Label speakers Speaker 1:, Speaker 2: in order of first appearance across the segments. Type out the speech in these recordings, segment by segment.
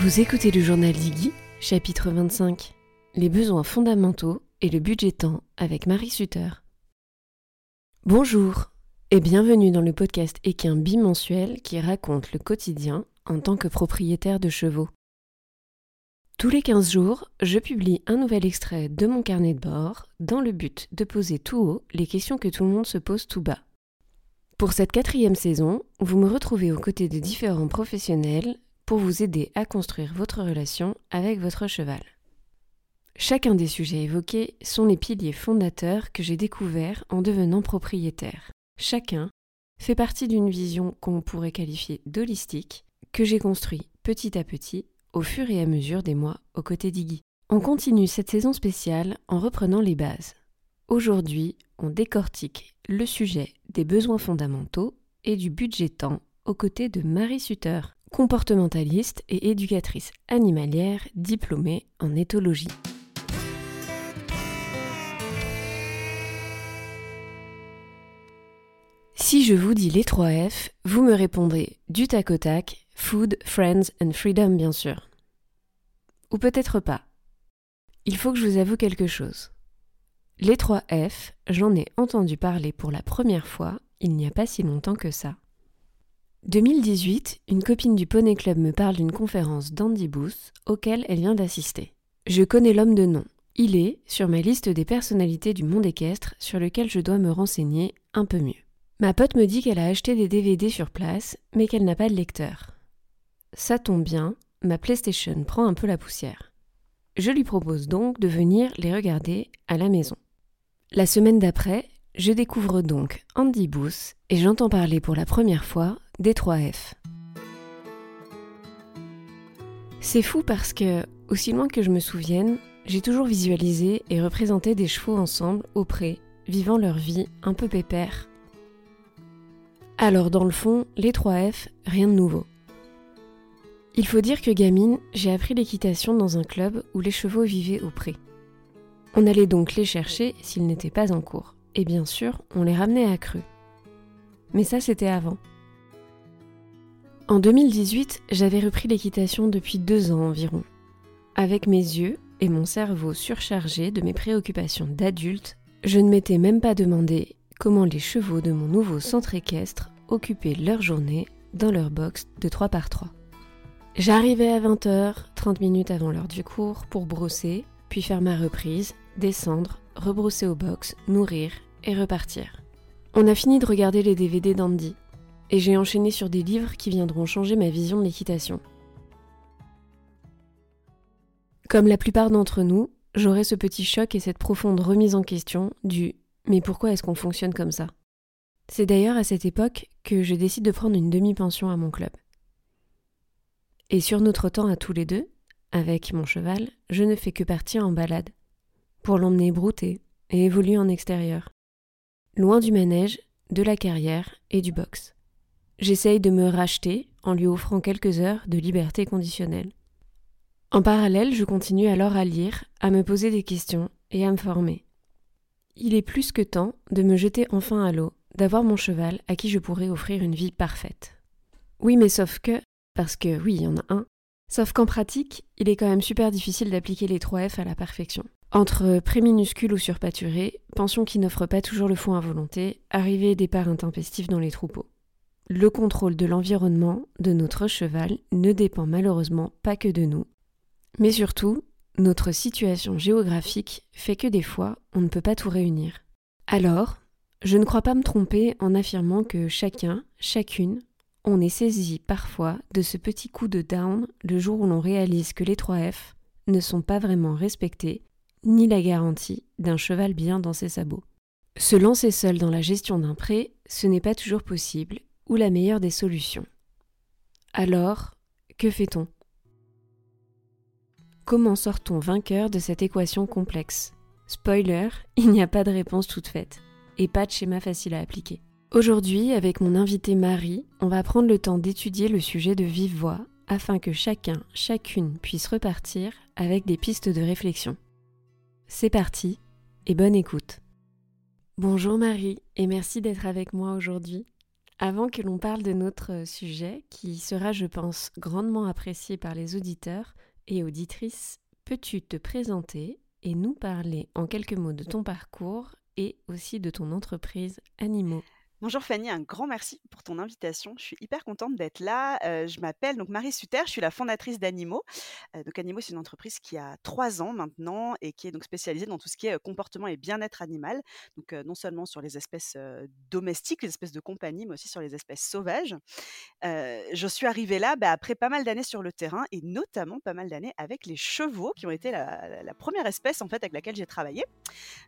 Speaker 1: Vous écoutez le journal d'Iggy, chapitre 25 Les besoins fondamentaux et le budget temps avec Marie Sutter. Bonjour et bienvenue dans le podcast équin bimensuel qui raconte le quotidien en tant que propriétaire de chevaux. Tous les 15 jours, je publie un nouvel extrait de mon carnet de bord dans le but de poser tout haut les questions que tout le monde se pose tout bas. Pour cette quatrième saison, vous me retrouvez aux côtés de différents professionnels pour vous aider à construire votre relation avec votre cheval. Chacun des sujets évoqués sont les piliers fondateurs que j'ai découverts en devenant propriétaire. Chacun fait partie d'une vision qu'on pourrait qualifier d'holistique, que j'ai construit petit à petit au fur et à mesure des mois aux côtés d'Iggy. On continue cette saison spéciale en reprenant les bases. Aujourd'hui, on décortique le sujet des besoins fondamentaux et du budget temps aux côtés de Marie Sutter comportementaliste et éducatrice animalière diplômée en éthologie. Si je vous dis les 3 F, vous me répondrez du tac au tac, Food, Friends and Freedom bien sûr. Ou peut-être pas. Il faut que je vous avoue quelque chose. Les 3 F, j'en ai entendu parler pour la première fois il n'y a pas si longtemps que ça. 2018, une copine du Poney Club me parle d'une conférence d'Andy Booth auquel elle vient d'assister. Je connais l'homme de nom. Il est sur ma liste des personnalités du monde équestre sur lequel je dois me renseigner un peu mieux. Ma pote me dit qu'elle a acheté des DVD sur place, mais qu'elle n'a pas de lecteur. Ça tombe bien, ma PlayStation prend un peu la poussière. Je lui propose donc de venir les regarder à la maison. La semaine d'après, je découvre donc Andy Booth et j'entends parler pour la première fois des 3F. C'est fou parce que, aussi loin que je me souvienne, j'ai toujours visualisé et représenté des chevaux ensemble au pré, vivant leur vie un peu pépère. Alors dans le fond, les 3F, rien de nouveau. Il faut dire que gamine, j'ai appris l'équitation dans un club où les chevaux vivaient au pré. On allait donc les chercher s'ils n'étaient pas en cours et bien sûr, on les ramenait à cru. Mais ça, c'était avant. En 2018, j'avais repris l'équitation depuis deux ans environ. Avec mes yeux et mon cerveau surchargé de mes préoccupations d'adulte, je ne m'étais même pas demandé comment les chevaux de mon nouveau centre équestre occupaient leur journée dans leur box de 3 par 3. J'arrivais à 20h, 30 minutes avant l'heure du cours, pour brosser, puis faire ma reprise, descendre, rebrousser au box, nourrir et repartir. On a fini de regarder les DVD d'Andy, et j'ai enchaîné sur des livres qui viendront changer ma vision de l'équitation. Comme la plupart d'entre nous, j'aurai ce petit choc et cette profonde remise en question du mais pourquoi est-ce qu'on fonctionne comme ça? C'est d'ailleurs à cette époque que je décide de prendre une demi-pension à mon club. Et sur notre temps à tous les deux, avec mon cheval, je ne fais que partir en balade, pour l'emmener brouter et évoluer en extérieur, loin du manège, de la carrière et du box. J'essaye de me racheter en lui offrant quelques heures de liberté conditionnelle. En parallèle, je continue alors à lire, à me poser des questions et à me former. Il est plus que temps de me jeter enfin à l'eau, d'avoir mon cheval à qui je pourrais offrir une vie parfaite. Oui, mais sauf que, parce que oui, il y en a un, sauf qu'en pratique, il est quand même super difficile d'appliquer les 3 F à la perfection. Entre pré minuscule ou surpâturé, pension qui n'offre pas toujours le fond à volonté, arrivée et départ intempestifs dans les troupeaux. Le contrôle de l'environnement de notre cheval ne dépend malheureusement pas que de nous, mais surtout, notre situation géographique fait que des fois, on ne peut pas tout réunir. Alors, je ne crois pas me tromper en affirmant que chacun, chacune, on est saisi parfois de ce petit coup de down le jour où l'on réalise que les 3 F ne sont pas vraiment respectés ni la garantie d'un cheval bien dans ses sabots. Se lancer seul dans la gestion d'un pré, ce n'est pas toujours possible ou la meilleure des solutions. Alors, que fait-on? Comment sort-on vainqueur de cette équation complexe? Spoiler, il n'y a pas de réponse toute faite et pas de schéma facile à appliquer. Aujourd'hui, avec mon invité Marie, on va prendre le temps d'étudier le sujet de vive voix afin que chacun, chacune puisse repartir avec des pistes de réflexion. C'est parti et bonne écoute. Bonjour Marie et merci d'être avec moi aujourd'hui. Avant que l'on parle de notre sujet, qui sera, je pense, grandement apprécié par les auditeurs et auditrices, peux-tu te présenter et nous parler en quelques mots de ton parcours et aussi de ton entreprise Animaux
Speaker 2: Bonjour Fanny, un grand merci pour ton invitation. Je suis hyper contente d'être là. Euh, je m'appelle donc Marie Suter, je suis la fondatrice d'Animo. Euh, donc Animo, c'est une entreprise qui a trois ans maintenant et qui est donc spécialisée dans tout ce qui est euh, comportement et bien-être animal. Donc non seulement sur les espèces domestiques, les espèces de compagnie, mais aussi sur les espèces sauvages. je suis arrivée là bah, après pas mal d'années sur le terrain et notamment pas mal d'années avec les chevaux, qui ont été la, la, première espèce en fait avec laquelle j'ai travaillé.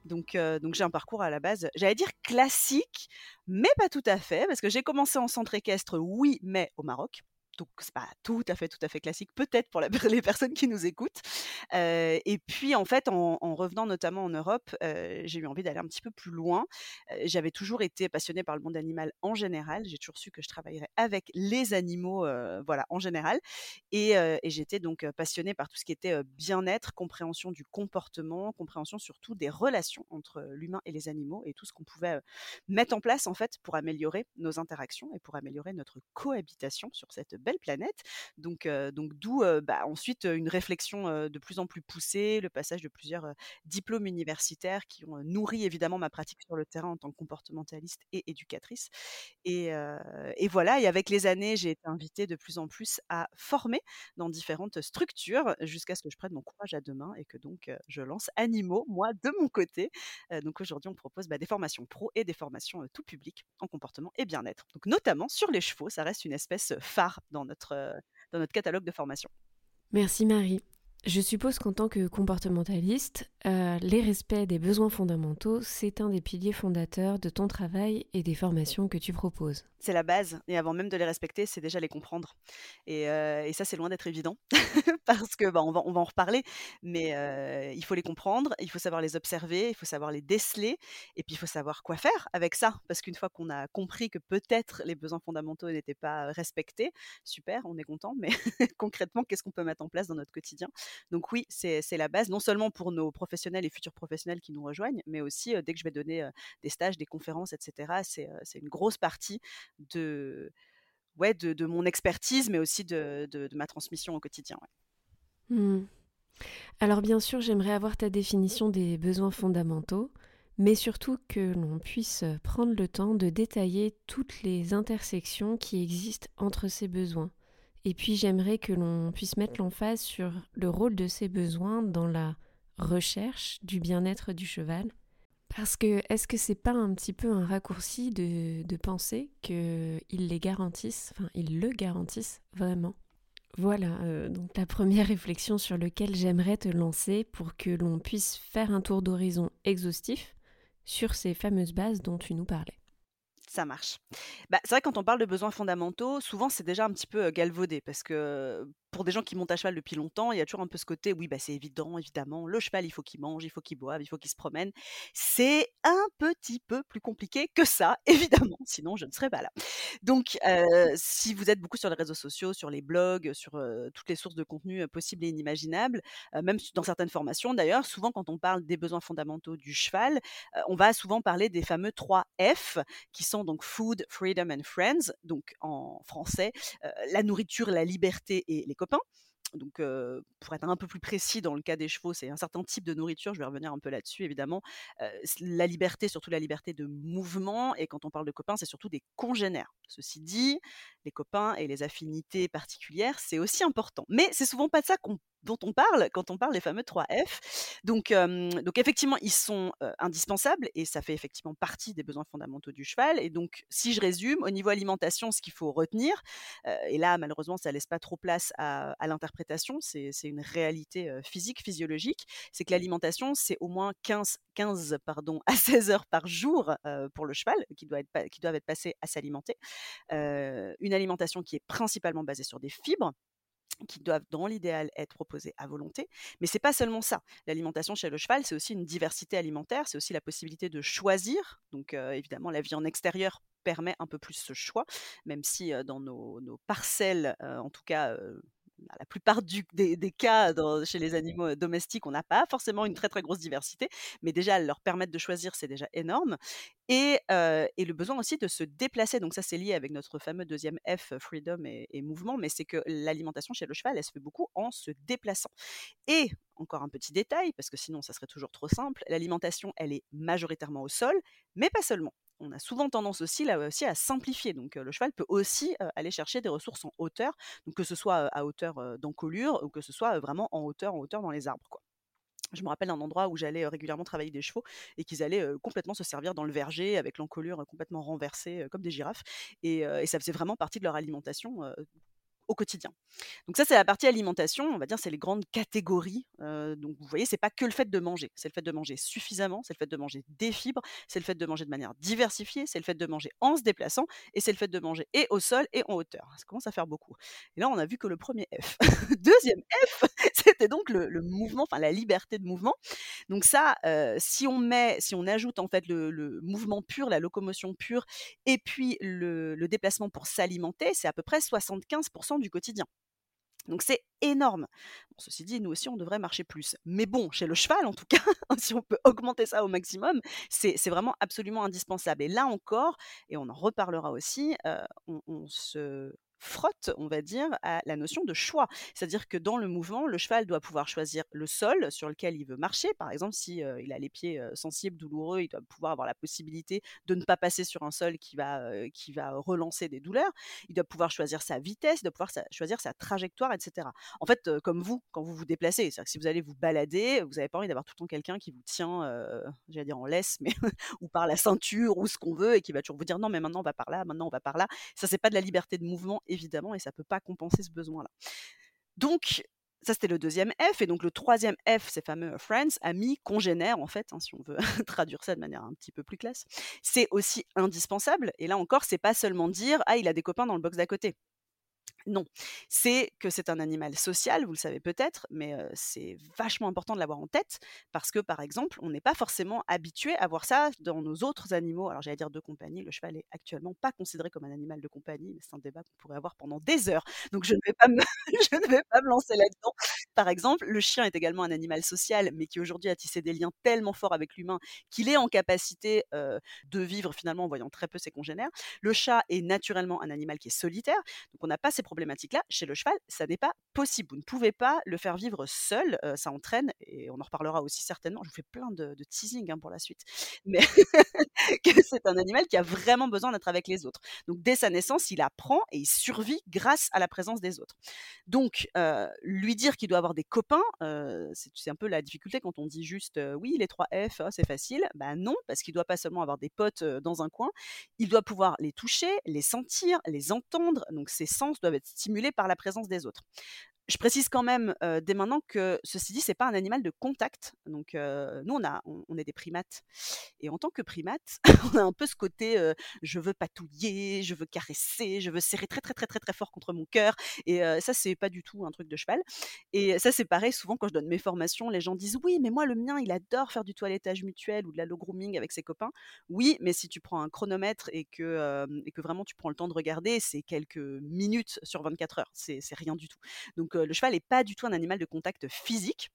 Speaker 2: Donc, donc j'ai un parcours à la base, j'allais dire classique mais pas tout à fait, parce que j'ai commencé en centre équestre, oui, mais au Maroc donc c'est pas tout à fait tout à fait classique peut-être pour les personnes qui nous écoutent. Et puis en fait en, revenant notamment en Europe j'ai eu envie d'aller un petit peu plus loin. J'avais toujours été passionnée par le monde animal en général. J'ai toujours su que je travaillerais avec les animaux voilà en général. Et, et j'étais donc passionnée par tout ce qui était bien-être compréhension du comportement compréhension surtout des relations entre l'humain et les animaux et tout ce qu'on pouvait mettre en place en fait pour améliorer nos interactions et pour améliorer notre cohabitation sur cette belle planète. Donc, donc d'où bah, ensuite une réflexion de plus en plus poussée, le passage de plusieurs diplômes universitaires qui ont nourri évidemment ma pratique sur le terrain en tant que comportementaliste et éducatrice. Et, et voilà, et avec les années, j'ai été invitée de plus en plus à former dans différentes structures jusqu'à ce que je prenne mon courage à deux mains et que donc je lance Animaux, moi, de mon côté. donc aujourd'hui, on propose bah, des formations pro et des formations tout public en comportement et bien-être. Donc notamment sur les chevaux, ça reste une espèce phare dans notre, euh, dans notre catalogue de formation.
Speaker 1: Merci Marie. Je suppose qu'en tant que comportementaliste, euh, les respects des besoins fondamentaux, c'est un des piliers fondateurs de ton travail et des formations que tu proposes.
Speaker 2: C'est la base, et avant même de les respecter, c'est déjà les comprendre. Et, euh, ça, c'est loin d'être évident, parce que bah, on, va, on va en reparler, mais euh, il faut les comprendre, il faut savoir les observer, il faut savoir les déceler, et puis il faut savoir quoi faire avec ça, parce qu'une fois qu'on a compris que peut-être les besoins fondamentaux n'étaient pas respectés, super, on est content, mais concrètement, qu'est-ce qu'on peut mettre en place dans notre quotidien? Donc oui, c'est la base, non seulement pour nos professionnels, et futurs professionnels qui nous rejoignent, mais aussi dès que je vais donner des stages, des conférences, etc. C'est une grosse partie de, ouais, de, de, mon expertise, mais aussi de, de, ma transmission au quotidien.
Speaker 1: Mmh. Alors bien sûr, j'aimerais avoir ta définition des besoins fondamentaux, mais surtout que l'on puisse prendre le temps de détailler toutes les intersections qui existent entre ces besoins. Et puis j'aimerais que l'on puisse mettre l'emphase sur le rôle de ces besoins dans la recherche du bien-être du cheval. Parce que est-ce que c'est pas un petit peu un raccourci de, penser qu'ils les garantissent, enfin ils le garantissent vraiment? Voilà, euh, donc la première réflexion sur laquelle j'aimerais te lancer pour que l'on puisse faire un tour d'horizon exhaustif sur ces fameuses bases dont tu nous parlais.
Speaker 2: Ça marche. Bah, c'est vrai quand on parle de besoins fondamentaux, souvent c'est déjà un petit peu galvaudé parce que pour des gens qui montent à cheval depuis longtemps, il y a toujours un peu ce côté, oui, bah, c'est évident, évidemment, le cheval, il faut qu'il mange, il faut qu'il boive, il faut qu'il se promène. C'est un petit peu plus compliqué que ça, évidemment, sinon je ne serais pas là. Donc, si vous êtes beaucoup sur les réseaux sociaux, sur les blogs, sur toutes les sources de contenu possibles et inimaginables, même dans certaines formations d'ailleurs, souvent quand on parle des besoins fondamentaux du cheval, on va souvent parler des fameux 3 F, qui sont donc Food, Freedom and Friends, donc en français, la nourriture, la liberté et les copains. Donc, pour être un peu plus précis, dans le cas des chevaux, c'est un certain type de nourriture. Je vais revenir un peu là-dessus, évidemment. la liberté, surtout la liberté de mouvement. Et quand on parle de copains, c'est surtout des congénères. Ceci dit, les copains et les affinités particulières, c'est aussi important. Mais c'est souvent pas de ça qu'on dont on parle quand on parle des fameux 3F. Donc, donc effectivement, ils sont indispensables et ça fait effectivement partie des besoins fondamentaux du cheval. Et donc, si je résume, au niveau alimentation, ce qu'il faut retenir, et là, malheureusement, ça laisse pas trop place à, l'interprétation, c'est une réalité physique, physiologique, c'est que l'alimentation, c'est au moins 15, 15 pardon, à 16 heures par jour pour le cheval qui, doit être, qui doivent être passées à s'alimenter. une alimentation qui est principalement basée sur des fibres, qui doivent, dans l'idéal, être proposés à volonté. Mais c'est pas seulement ça. L'alimentation chez le cheval, c'est aussi une diversité alimentaire, c'est aussi la possibilité de choisir. Donc, évidemment, la vie en extérieur permet un peu plus ce choix, même si dans nos, parcelles, en tout cas la plupart du des des cas dans chez les animaux, heu, domestiques, on n'a pas forcément une très, très grosse diversité, mais déjà leur permettre de choisir, c'est déjà énorme et et le besoin aussi de se déplacer. Donc ça, c'est lié avec notre fameux deuxième F, freedom et et mouvement, mais c'est que l'alimentation chez le cheval, elle se fait beaucoup en se déplaçant et encore un petit détail, parce que sinon ça serait toujours trop simple, l'alimentation, elle est majoritairement au sol, mais pas seulement. On a souvent tendance aussi à simplifier. Donc le cheval peut aussi, aller chercher des ressources en hauteur, que ce soit, à hauteur, d'encolure ou que ce soit, vraiment en hauteur, en hauteur dans les arbres. Je me rappelle d'un endroit où j'allais, régulièrement travailler des chevaux et qu'ils allaient, complètement se servir dans le verger avec l'encolure, complètement renversée, comme des girafes et ça faisait vraiment partie de leur alimentation, quotidien. Donc ça, c'est la partie alimentation, on va dire, c'est les grandes catégories. Heu, donc vous voyez, c'est pas que le fait de manger, c'est le fait de manger suffisamment, c'est le fait de manger des fibres, c'est le fait de manger de manière diversifiée, c'est le fait de manger en se déplaçant et c'est le fait de manger et au sol et en hauteur. Ça commence à faire beaucoup. Et là, on a vu que le premier F. Deuxième F, c'était donc le mouvement, enfin la liberté de mouvement. Donc ça, heu, si on met si on ajoute en fait le mouvement pur, la locomotion pure et puis le déplacement pour s'alimenter, c'est à peu près 75% du quotidien. Donc c'est énorme. Ceci dit, nous aussi, on devrait marcher plus. Mais bon, chez le cheval, en tout cas, si on peut augmenter ça au maximum, c'est vraiment absolument indispensable. Et là encore, et on en reparlera aussi, on on se frotte, on va dire, à la notion de choix. C'est-à-dire que dans le mouvement, le cheval doit pouvoir choisir le sol sur lequel il veut marcher. Par exemple, si, il a les pieds, sensibles, douloureux, il doit pouvoir avoir la possibilité de ne pas passer sur un sol qui va, qui va relancer des douleurs. Il doit pouvoir choisir sa vitesse, il doit pouvoir choisir sa trajectoire et cetera. En fait, comme vous, quand vous vous déplacez, c'est-à-dire que si vous allez vous balader, vous avez pas envie d'avoir tout le temps quelqu'un qui vous tient, j'allais dire en laisse, mais ou par la ceinture ou ce qu'on veut et qui va toujours vous dire: «Non, mais maintenant on va par là, maintenant on va par là». Ça, c'est pas de la liberté de mouvement évidemment et ça peut pas compenser ce besoin-là. Donc ça, c'était le deuxième F et donc le troisième F, ces fameux friends, amis, congénères en fait, hein, si on veut traduire ça de manière un petit peu plus classe. C'est aussi indispensable et là encore, c'est pas seulement dire: «Ah, il a des copains dans le box d'à côté». Non, c'est que c'est un animal social, vous le savez peut-être, mais c'est vachement important de l'avoir en tête parce que, par exemple, on n'est pas forcément habitué à voir ça dans nos autres animaux. Alors j'allais dire de compagnie, le cheval est actuellement pas considéré comme un animal de compagnie, mais c'est un débat qu'on pourrait avoir pendant des heures. Donc je ne vais pas me je ne vais pas me lancer là-dedans. Par exemple, le chien est également un animal social, mais qui aujourd'hui a tissé des liens tellement forts avec l'humain qu'il est en capacité, de vivre finalement en voyant très peu ses congénères. Le chat est naturellement un animal qui est solitaire, donc on n'a pas ces problématiques-là. Chez le cheval, ça n'est pas possible. Vous ne pouvez pas le faire vivre seul, heu, ça entraîne et on en reparlera aussi certainement, je vous fais plein de de teasing, hein, pour la suite, mais que c'est un animal qui a vraiment besoin d'être avec les autres. Donc dès sa naissance, il apprend et il survit grâce à la présence des autres. Donc heu, lui dire qu'il doit avoir des copains, heu, c'est un peu la difficulté quand on dit juste, «Oui, les 3 F, ah, c'est facile». Bah non, parce qu'il doit pas seulement avoir des potes, dans un coin, il doit pouvoir les toucher, les sentir, les entendre, donc ses sens doivent être stimulés par la présence des autres. Je précise quand même, dès maintenant que ceci dit, c'est pas un animal de contact. Donc, nous on a on est des primates et en tant que primates, on a un peu ce côté, je veux patouiller, je veux caresser, je veux serrer très, très, très, très, très fort contre mon cœur et ça c'est pas du tout un truc de cheval et ça c'est pareil souvent quand je donne mes formations, les gens disent: «Oui, mais moi le mien, il adore faire du toilettage mutuel ou de l'allo grooming avec ses copains». Oui, mais si tu prends un chronomètre et que, et que vraiment tu prends le temps de regarder, c'est quelques minutes sur 24 heures, c'est rien du tout. Donc le cheval est pas du tout un animal de contact physique.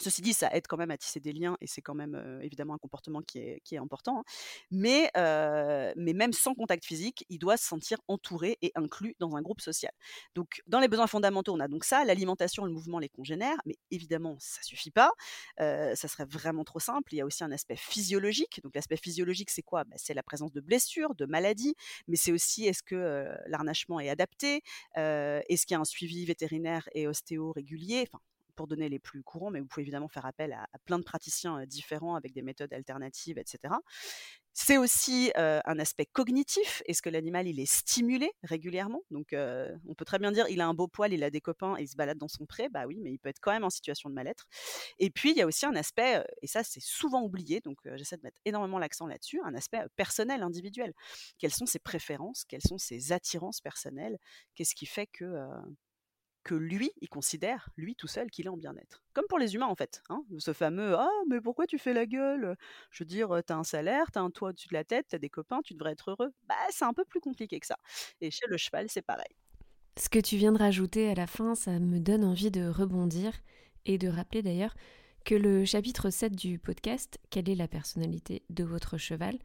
Speaker 2: Ceci dit, ça aide quand même à tisser des liens et c'est quand même, évidemment un comportement qui est important, hein. Mais même sans contact physique, il doit se sentir entouré et inclus dans un groupe social. Donc dans les besoins fondamentaux, on a donc ça, l'alimentation, le mouvement, les congénères, mais évidemment ça suffit pas, ça serait vraiment trop simple. Il y a aussi un aspect physiologique. Donc l'aspect physiologique, c'est quoi? Bah, c'est la présence de blessures, de maladies, mais c'est aussi est-ce que, l'arnachement est adapté? Est-ce qu'il y a un suivi vétérinaire et ostéo régulier? Pour donner les plus courants, mais vous pouvez évidemment faire appel à, plein de praticiens différents avec des méthodes alternatives, etc. C'est aussi un aspect cognitif. Est-ce que l'animal il est stimulé régulièrement? Donc, on peut très bien dire il a un beau poil, il a des copains et il se balade dans son pré. Bah oui, mais il peut être quand même en situation de mal-être. Et puis il y a aussi un aspect, et ça c'est souvent oublié, donc j'essaie de mettre énormément l'accent là-dessus, un aspect personnel, individuel. Quelles sont ses préférences? Quelles sont ses attirances personnelles? Qu'est-ce qui fait que que lui, il considère, lui tout seul, qu'il est en bien-être. Comme pour les humains en fait, hein, ce fameux «Ah mais pourquoi tu fais la gueule?» je veux dire, tu un salaire, t'as un toit au-dessus de la tête, t'as des copains, tu devrais être heureux. Bah, c'est un peu plus compliqué que ça et chez le cheval, c'est pareil.
Speaker 1: Ce que tu viens de rajouter à la fin, ça me donne envie de rebondir et de rappeler d'ailleurs que le chapitre 7 du podcast, Quelle est la personnalité de votre cheval,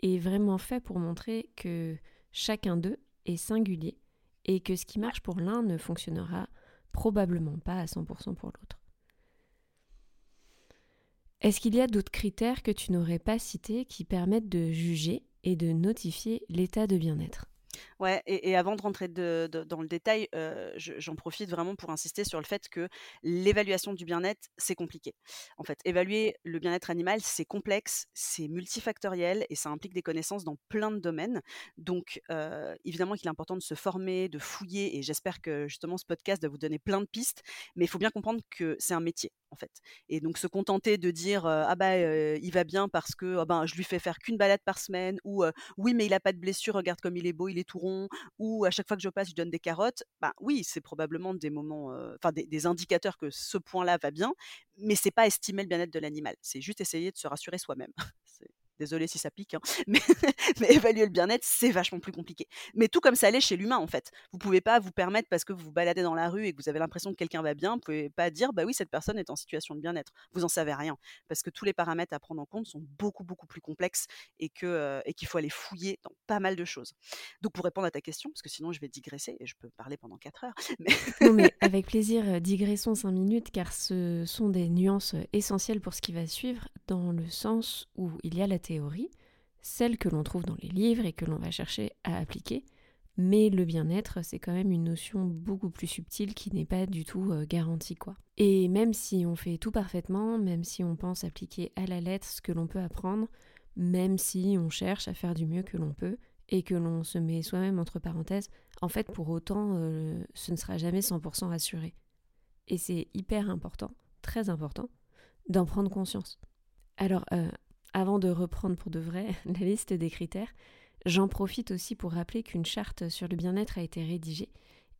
Speaker 1: est vraiment fait pour montrer que chacun d'eux est singulier et que ce qui marche pour l'un ne fonctionnera probablement pas à 100% pour l'autre. Est-ce qu'il y a d'autres critères que tu n'aurais pas cités qui permettent de juger et de notifier l'état de bien-être?
Speaker 2: Et, avant de rentrer dans le détail, j'en profite vraiment pour insister sur le fait que l'évaluation du bien-être, c'est compliqué. En fait, évaluer le bien-être animal, c'est complexe, c'est multifactoriel et ça implique des connaissances dans plein de domaines. Donc, évidemment qu'il est important de se former, de fouiller, et j'espère que justement ce podcast va vous donner plein de pistes, mais il faut bien comprendre que c'est un métier en fait. Et donc se contenter de dire ah bah il va bien parce que ah ben, je lui fais faire qu'une balade par semaine ou oui mais il a pas de blessure, regarde comme il est beau, il est tout rond ou à chaque fois que je passe je donne des carottes. Bah oui, c'est probablement des moments, enfin des, indicateurs que ce point-là va bien, mais c'est pas estimer le bien-être de l'animal. C'est juste essayer de se rassurer soi-même. Désolée si ça pique, hein, mais, évaluer le bien-être, c'est vachement plus compliqué. Mais tout comme ça l'est chez l'humain, en fait. Vous pouvez pas vous permettre, parce que vous vous baladez dans la rue et que vous avez l'impression que quelqu'un va bien, vous pouvez pas dire, bah oui, cette personne est en situation de bien-être. Vous en savez rien. Parce que tous les paramètres à prendre en compte sont beaucoup, beaucoup plus complexes et euh, qu'il faut aller fouiller dans pas mal de choses. Donc, pour répondre à ta question, parce que sinon je vais digresser et je peux parler pendant 4 heures.
Speaker 1: Mais... non, mais avec plaisir, euh, digressons 5 minutes, car ce sont des nuances euh, essentielles pour ce qui va suivre, dans le sens où il y a la théorie, celle que l'on trouve dans les livres et que l'on va chercher à appliquer, mais le bien-être, c'est quand même une notion beaucoup plus subtile qui n'est pas du tout euh, garantie, quoi. Et même si on fait tout parfaitement, même si on pense appliquer à la lettre ce que l'on peut apprendre, même si on cherche à faire du mieux que l'on peut, et que l'on se met soi-même entre parenthèses, en fait, pour autant, euh, ce ne sera jamais 100% assuré. Et c'est hyper important, très important, d'en prendre conscience. Alors, euh, avant de reprendre pour de vrai la liste des critères, j'en profite aussi pour rappeler qu'une charte sur le bien-être a été rédigée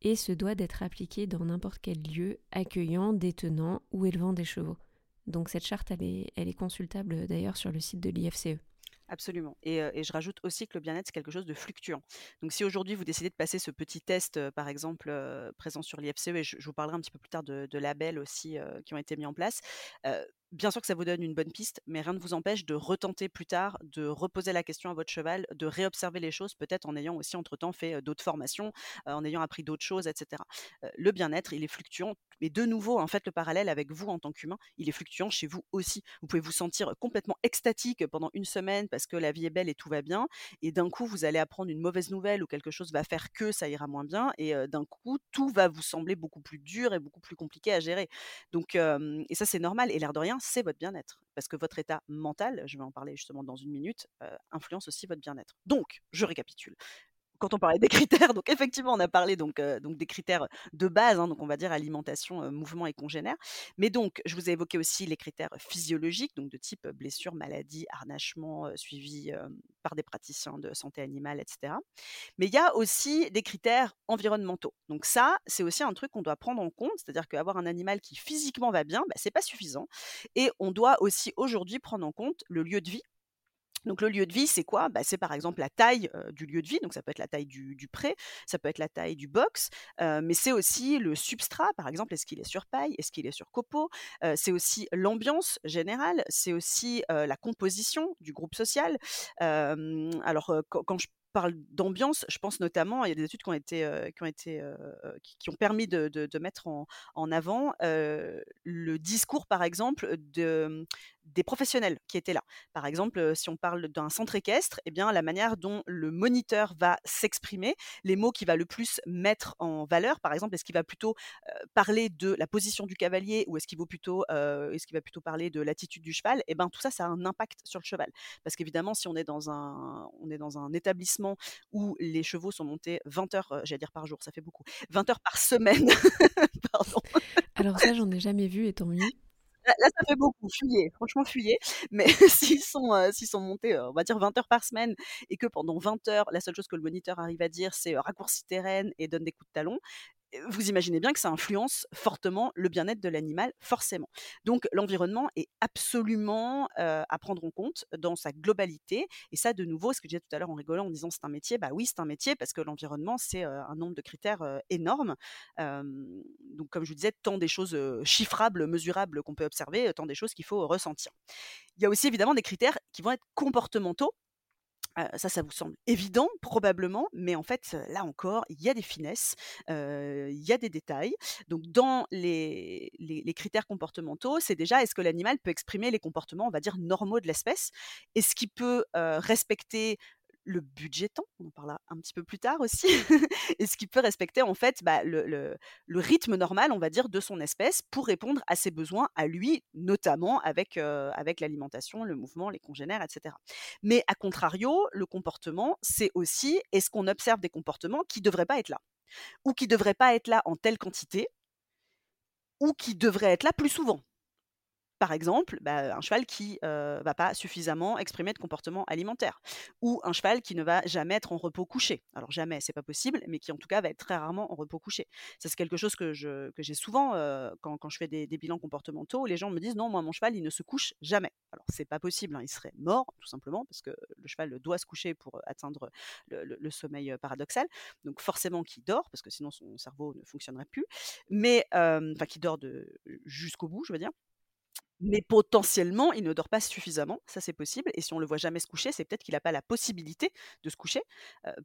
Speaker 1: et se doit d'être appliquée dans n'importe quel lieu accueillant, détenant ou élevant des chevaux. Donc cette charte, elle est, consultable d'ailleurs sur le site de l'IFCE.
Speaker 2: Absolument. Et, je rajoute aussi que le bien-être, c'est quelque chose de fluctuant. Donc si aujourd'hui vous décidez de passer ce petit test, par exemple, présent sur l'IFCE, et je, vous parlerai un petit peu plus tard de, labels aussi qui ont été mis en place, bien sûr que ça vous donne une bonne piste, mais rien ne vous empêche de retenter plus tard, de reposer la question à votre cheval, de réobserver les choses, peut-être en ayant aussi entre-temps fait d'autres formations, en ayant appris d'autres choses, etc. le bien-être, il est fluctuant. Mais de nouveau, en fait, le parallèle avec vous en tant qu'humain, il est fluctuant chez vous aussi. Vous pouvez vous sentir complètement extatique pendant une semaine parce que la vie est belle et tout va bien, et d'un coup, vous allez apprendre une mauvaise nouvelle ou quelque chose va faire que ça ira moins bien, et d'un coup, tout va vous sembler beaucoup plus dur et beaucoup plus compliqué à gérer. Donc, et ça, c'est normal. Et l'air de rien, c'est votre bien-être. Parce que votre état mental, je vais en parler justement dans une minute, influence aussi votre bien-être. Donc, je récapitule quand on parlait des critères, donc effectivement, on a parlé donc, donc des critères de base, hein, donc on va dire alimentation, mouvement et congénère. Mais donc, je vous ai évoqué aussi les critères physiologiques, donc de type blessure, maladie, harnachement, suivi par des praticiens de santé animale, etc. Mais il y a aussi des critères environnementaux. Donc ça, c'est aussi un truc qu'on doit prendre en compte, c'est-à-dire qu'avoir un animal qui physiquement va bien, bah, c'est pas suffisant. Et on doit aussi aujourd'hui prendre en compte le lieu de vie donc le lieu de vie, c'est quoi? Bah, C'est par exemple la taille du lieu de vie, donc ça peut être la taille du, pré, ça peut être la taille du box, mais c'est aussi le substrat, par exemple, est-ce qu'il est sur paille, est-ce qu'il est sur copeaux, c'est aussi l'ambiance générale, c'est aussi la composition du groupe social. alors quand, je parle d'ambiance, je pense notamment, il y a des études qui ont été, qui ont, été, qui, ont permis de, mettre en avant le discours, par exemple, de, des professionnels qui étaient là. Par exemple, si on parle d'un centre équestre, eh bien, la manière dont le moniteur va s'exprimer, les mots qu'il va le plus mettre en valeur, par exemple, est-ce qu'il va plutôt parler de la position du cavalier ou est-ce qu'il va plutôt, est-ce qu'il va plutôt parler de l'attitude du cheval Eh ben, tout ça, ça a un impact sur le cheval. Parce qu'évidemment, si on est dans un, on est dans un établissement où les chevaux sont montés 20 heures, j'allais dire par jour, ça fait beaucoup, 20 heures par semaine.
Speaker 1: Alors ça, j'en ai jamais vu, et tant mieux.
Speaker 2: Là, ça fait beaucoup, fuyez, franchement fuyez. Mais s'ils sont, euh, sont montés, euh, on va dire 20 heures par semaine, et que pendant 20 heures, la seule chose que le moniteur arrive à dire, c'est euh, raccourci terrain et donne des coups de talon, vous imaginez bien que ça influence fortement le bien-être de l'animal, forcément. Donc l'environnement est absolument à prendre en compte dans sa globalité. Et ça, de nouveau, ce que je disais tout à l'heure en rigolant, en disant c'est un métier, bah oui, c'est un métier parce que l'environnement, c'est un nombre de critères énorme. donc comme je vous disais, tant des choses chiffrables, mesurables qu'on peut observer, tant des choses qu'il faut ressentir. Il y a aussi évidemment des critères qui vont être comportementaux ça, ça vous semble évident, probablement, mais en fait, là encore, il y a des finesses, il y a des détails. Donc, dans les, les, critères comportementaux, c'est déjà est-ce que l'animal peut exprimer les comportements, on va dire, normaux de l'espèce? Est-ce qu'il peut respecter le budget on en parlera un petit peu plus tard aussi, et ce qui peut respecter en fait bah, le, rythme normal, on va dire, de son espèce pour répondre à ses besoins à lui, notamment avec, avec l'alimentation, le mouvement, les congénères, etc. Mais à contrario, le comportement, c'est aussi est-ce qu'on observe des comportements qui ne devraient pas être là, ou qui ne devraient pas être là en telle quantité, ou qui devraient être là plus souvent? Par exemple, bah, un cheval qui ne va pas suffisamment exprimer de comportement alimentaire, ou un cheval qui ne va jamais être en repos couché. Alors jamais, c'est pas possible, mais qui en tout cas va être très rarement en repos couché. Ça c'est quelque chose que j'ai souvent quand, je fais des, bilans comportementaux. Les gens me disent non, moi mon cheval il ne se couche jamais. Alors c'est pas possible, hein, il serait mort tout simplement parce que le cheval doit se coucher pour atteindre le, sommeil paradoxal. Donc forcément qu'il dort parce que sinon son cerveau ne fonctionnerait plus, mais enfin qui dort jusqu'au bout, je veux dire mais potentiellement, il ne dort pas suffisamment, ça c'est possible. Et si on le voit jamais se coucher, c'est peut-être qu'il n'a pas la possibilité de se coucher.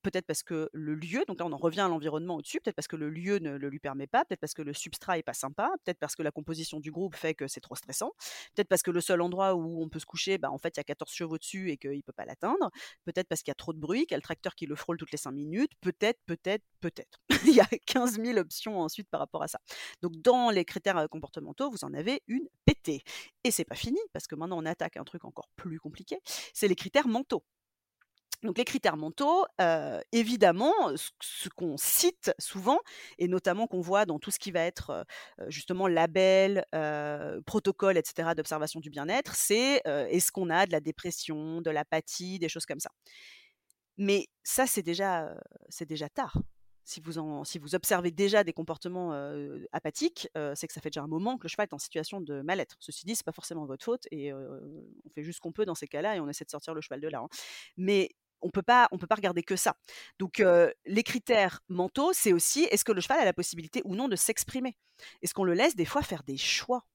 Speaker 2: peut-être parce que le lieu, donc là on en revient à l'environnement au-dessus, peut-être parce que le lieu ne le lui permet pas, peut-être parce que le substrat est pas sympa, peut-être parce que la composition du groupe fait que c'est trop stressant, peut-être parce que le seul endroit où on peut se coucher, bah, en fait il y a 14 chevaux dessus et qu'il ne peut pas l'atteindre, peut-être parce qu'il y a trop de bruit, qu'il y a le tracteur qui le frôle toutes les 5 minutes, peut-être, peut-être, peut-être. il y a 15 000 options ensuite par rapport à ça. Donc dans les critères comportementaux, vous en avez une pétée. Et c'est pas fini, parce que maintenant on attaque un truc encore plus compliqué, c'est les critères mentaux. Donc les critères mentaux, évidemment, ce, qu'on cite souvent, et notamment qu'on voit dans tout ce qui va être justement label, protocole, etc., d'observation du bien-être, c'est est-ce qu'on a de la dépression, de l'apathie, des choses comme ça. Mais ça, c'est déjà, c'est déjà tard si vous, observez déjà des comportements apathiques, c'est que ça fait déjà un moment que le cheval est en situation de mal-être. Ceci dit, c'est pas forcément votre faute et on fait juste ce qu'on peut dans ces cas-là et on essaie de sortir le cheval de là. Hein. Mais on peut pas, on peut pas regarder que ça. Donc les critères mentaux, c'est aussi est-ce que le cheval a la possibilité ou non de s'exprimer? Est-ce qu'on le laisse des fois faire des choix?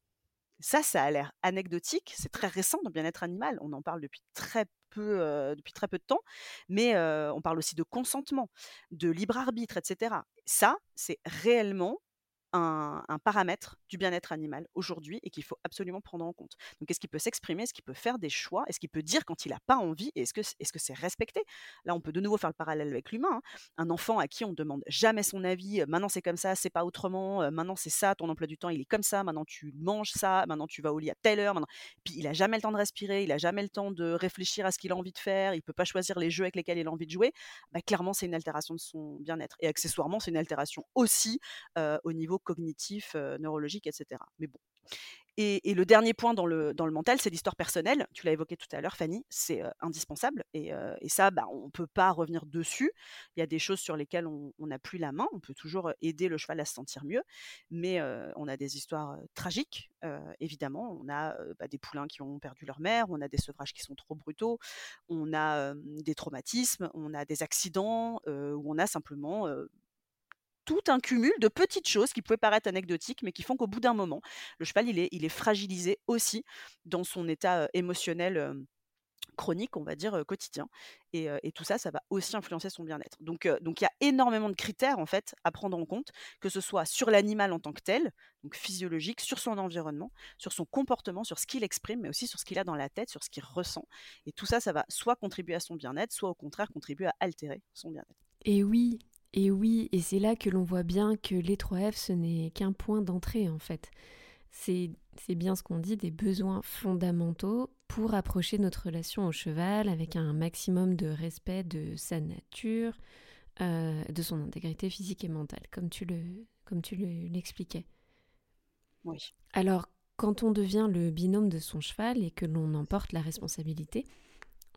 Speaker 2: Ça, ça a l'air anecdotique, c'est très récent dans bien-être animal, on en parle depuis très peu, depuis très peu de temps, mais on parle aussi de consentement, de libre arbitre, etc. Ça, c'est réellement un, paramètre du bien-être animal aujourd'hui et qu'il faut absolument prendre en compte. Donc, est-ce qu'il peut s'exprimer? Est-ce qu'il peut faire des choix? Est-ce qu'il peut dire quand il n'a pas envie? Et est-ce que c'est -ce c'est respecté? Là, on peut de nouveau faire le parallèle avec l'humain. Hein. Un enfant à qui on ne demande jamais son avis, maintenant c'est comme ça, c'est pas autrement, maintenant c'est ça, ton emploi du temps il est comme ça, maintenant tu manges ça, maintenant tu vas au lit à telle heure, maintenant... puis il a jamais le temps de respirer, il a jamais le temps de réfléchir à ce qu'il a envie de faire, il peut pas choisir les jeux avec lesquels il a envie de jouer, bah, clairement c'est une altération de son bien-être. Et accessoirement, c'est une altération aussi au niveau cognitif, neurologique, etc. Mais bon. Et, le dernier point dans le, mental, c'est l'histoire personnelle. Tu l'as évoqué tout à l'heure, Fanny, c'est indispensable. Et, ça, bah, on ne peut pas revenir dessus. Il y a des choses sur lesquelles on n'a plus la main. On peut toujours aider le cheval à se sentir mieux. Mais on a des histoires tragiques, évidemment. On a bah, des poulains qui ont perdu leur mère, on a des sevrages qui sont trop brutaux, on a des traumatismes, on a des accidents, où on a simplement tout un cumul de petites choses qui pouvaient paraître anecdotiques, mais qui font qu'au bout d'un moment, le cheval, il est, il est fragilisé aussi dans son état émotionnel chronique, on va dire, quotidien. Et, tout ça, ça va aussi influencer son bien-être. Donc, donc il y a énormément de critères, en fait, à prendre en compte, que ce soit sur l'animal en tant que tel, donc physiologique, sur son environnement, sur son comportement, sur ce qu'il exprime, mais aussi sur ce qu'il a dans la tête, sur ce qu'il ressent. Et tout ça, ça va soit contribuer à son bien-être, soit au contraire contribuer à altérer son bien-être.
Speaker 1: Et oui, et oui, et c'est là que l'on voit bien que les 3F, ce n'est qu'un point d'entrée en fait. C'est bien ce qu'on dit des besoins fondamentaux pour approcher notre relation au cheval avec un maximum de respect de sa nature, euh, de son intégrité physique et mentale, comme tu le comme tu l'expliquais.
Speaker 2: Oui.
Speaker 1: Alors, quand on devient le binôme de son cheval et que l'on emporte la responsabilité,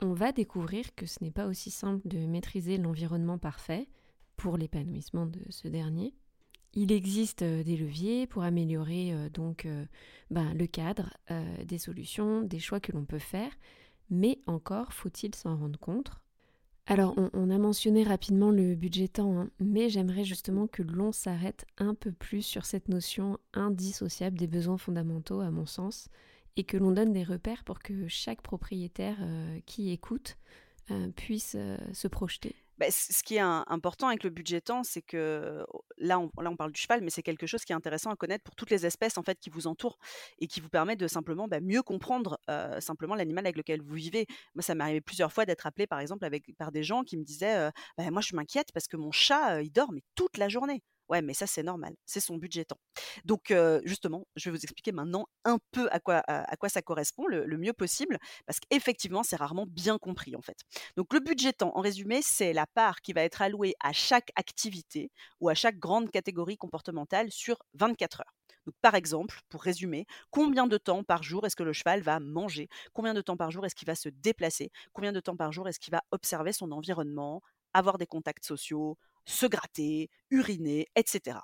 Speaker 1: on va découvrir que ce n'est pas aussi simple de maîtriser l'environnement parfait, pour l'épanouissement de ce dernier. Il existe des leviers pour améliorer donc ben, le cadre, des solutions, des choix que l'on peut faire, mais encore faut-il s'en rendre compte. Alors on, a mentionné rapidement le budget temps, hein, mais j'aimerais justement que l'on s'arrête un peu plus sur cette notion indissociable des besoins fondamentaux à mon sens, et que l'on donne des repères pour que chaque propriétaire qui écoute puisse se projeter.
Speaker 2: Bah, ce qui est important avec le budget temps, c'est que là on, là, on parle du cheval, mais c'est quelque chose qui est intéressant à connaître pour toutes les espèces en fait qui vous entourent et qui vous permet de simplement bah, mieux comprendre simplement l'animal avec lequel vous vivez. Moi, ça m'est arrivé plusieurs fois d'être appelé par exemple par des gens qui me disaient «Bah, Moi, je m'inquiète parce que mon chat, il dort mais toute la journée. Ouais, mais ça, c'est normal, c'est son budget temps. Donc, justement, je vais vous expliquer maintenant un peu à quoi, ça correspond le, mieux possible, parce qu'effectivement, c'est rarement bien compris, en fait. Donc, le budget temps, en résumé, c'est la part qui va être allouée à chaque activité ou à chaque grande catégorie comportementale sur 24 heures. Donc, par exemple, pour résumer, combien de temps par jour est-ce que le cheval va manger? Combien de temps par jour est-ce qu'il va se déplacer? Combien de temps par jour est-ce qu'il va observer son environnement, avoir des contacts sociaux, se gratter, uriner, etc.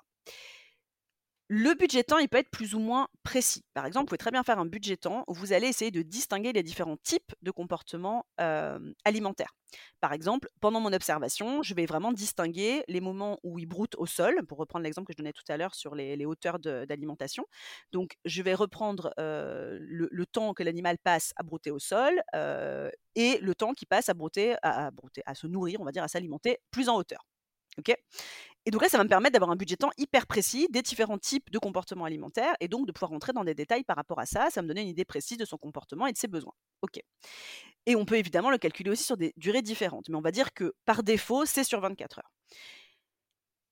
Speaker 2: Le budget temps, il peut être plus ou moins précis. Par exemple, vous pouvez très bien faire un budget temps où vous allez essayer de distinguer les différents types de comportements alimentaires. Par exemple, pendant mon observation, je vais vraiment distinguer les moments où il broute au sol, pour reprendre l'exemple que je donnais tout à l'heure sur les, hauteurs d'alimentation. Donc, je vais reprendre le, temps que l'animal passe à brouter au sol et le temps qu'il passe à brouter, à, brouter, à se nourrir, on va dire, à s'alimenter plus en hauteur. OK? Et donc là, ça va me permettre d'avoir un budget temps hyper précis des différents types de comportements alimentaires et donc de pouvoir rentrer dans des détails par rapport à ça. Ça va me donner une idée précise de son comportement et de ses besoins. OK. Et on peut évidemment le calculer aussi sur des durées différentes, mais on va dire que par défaut, c'est sur 24 heures.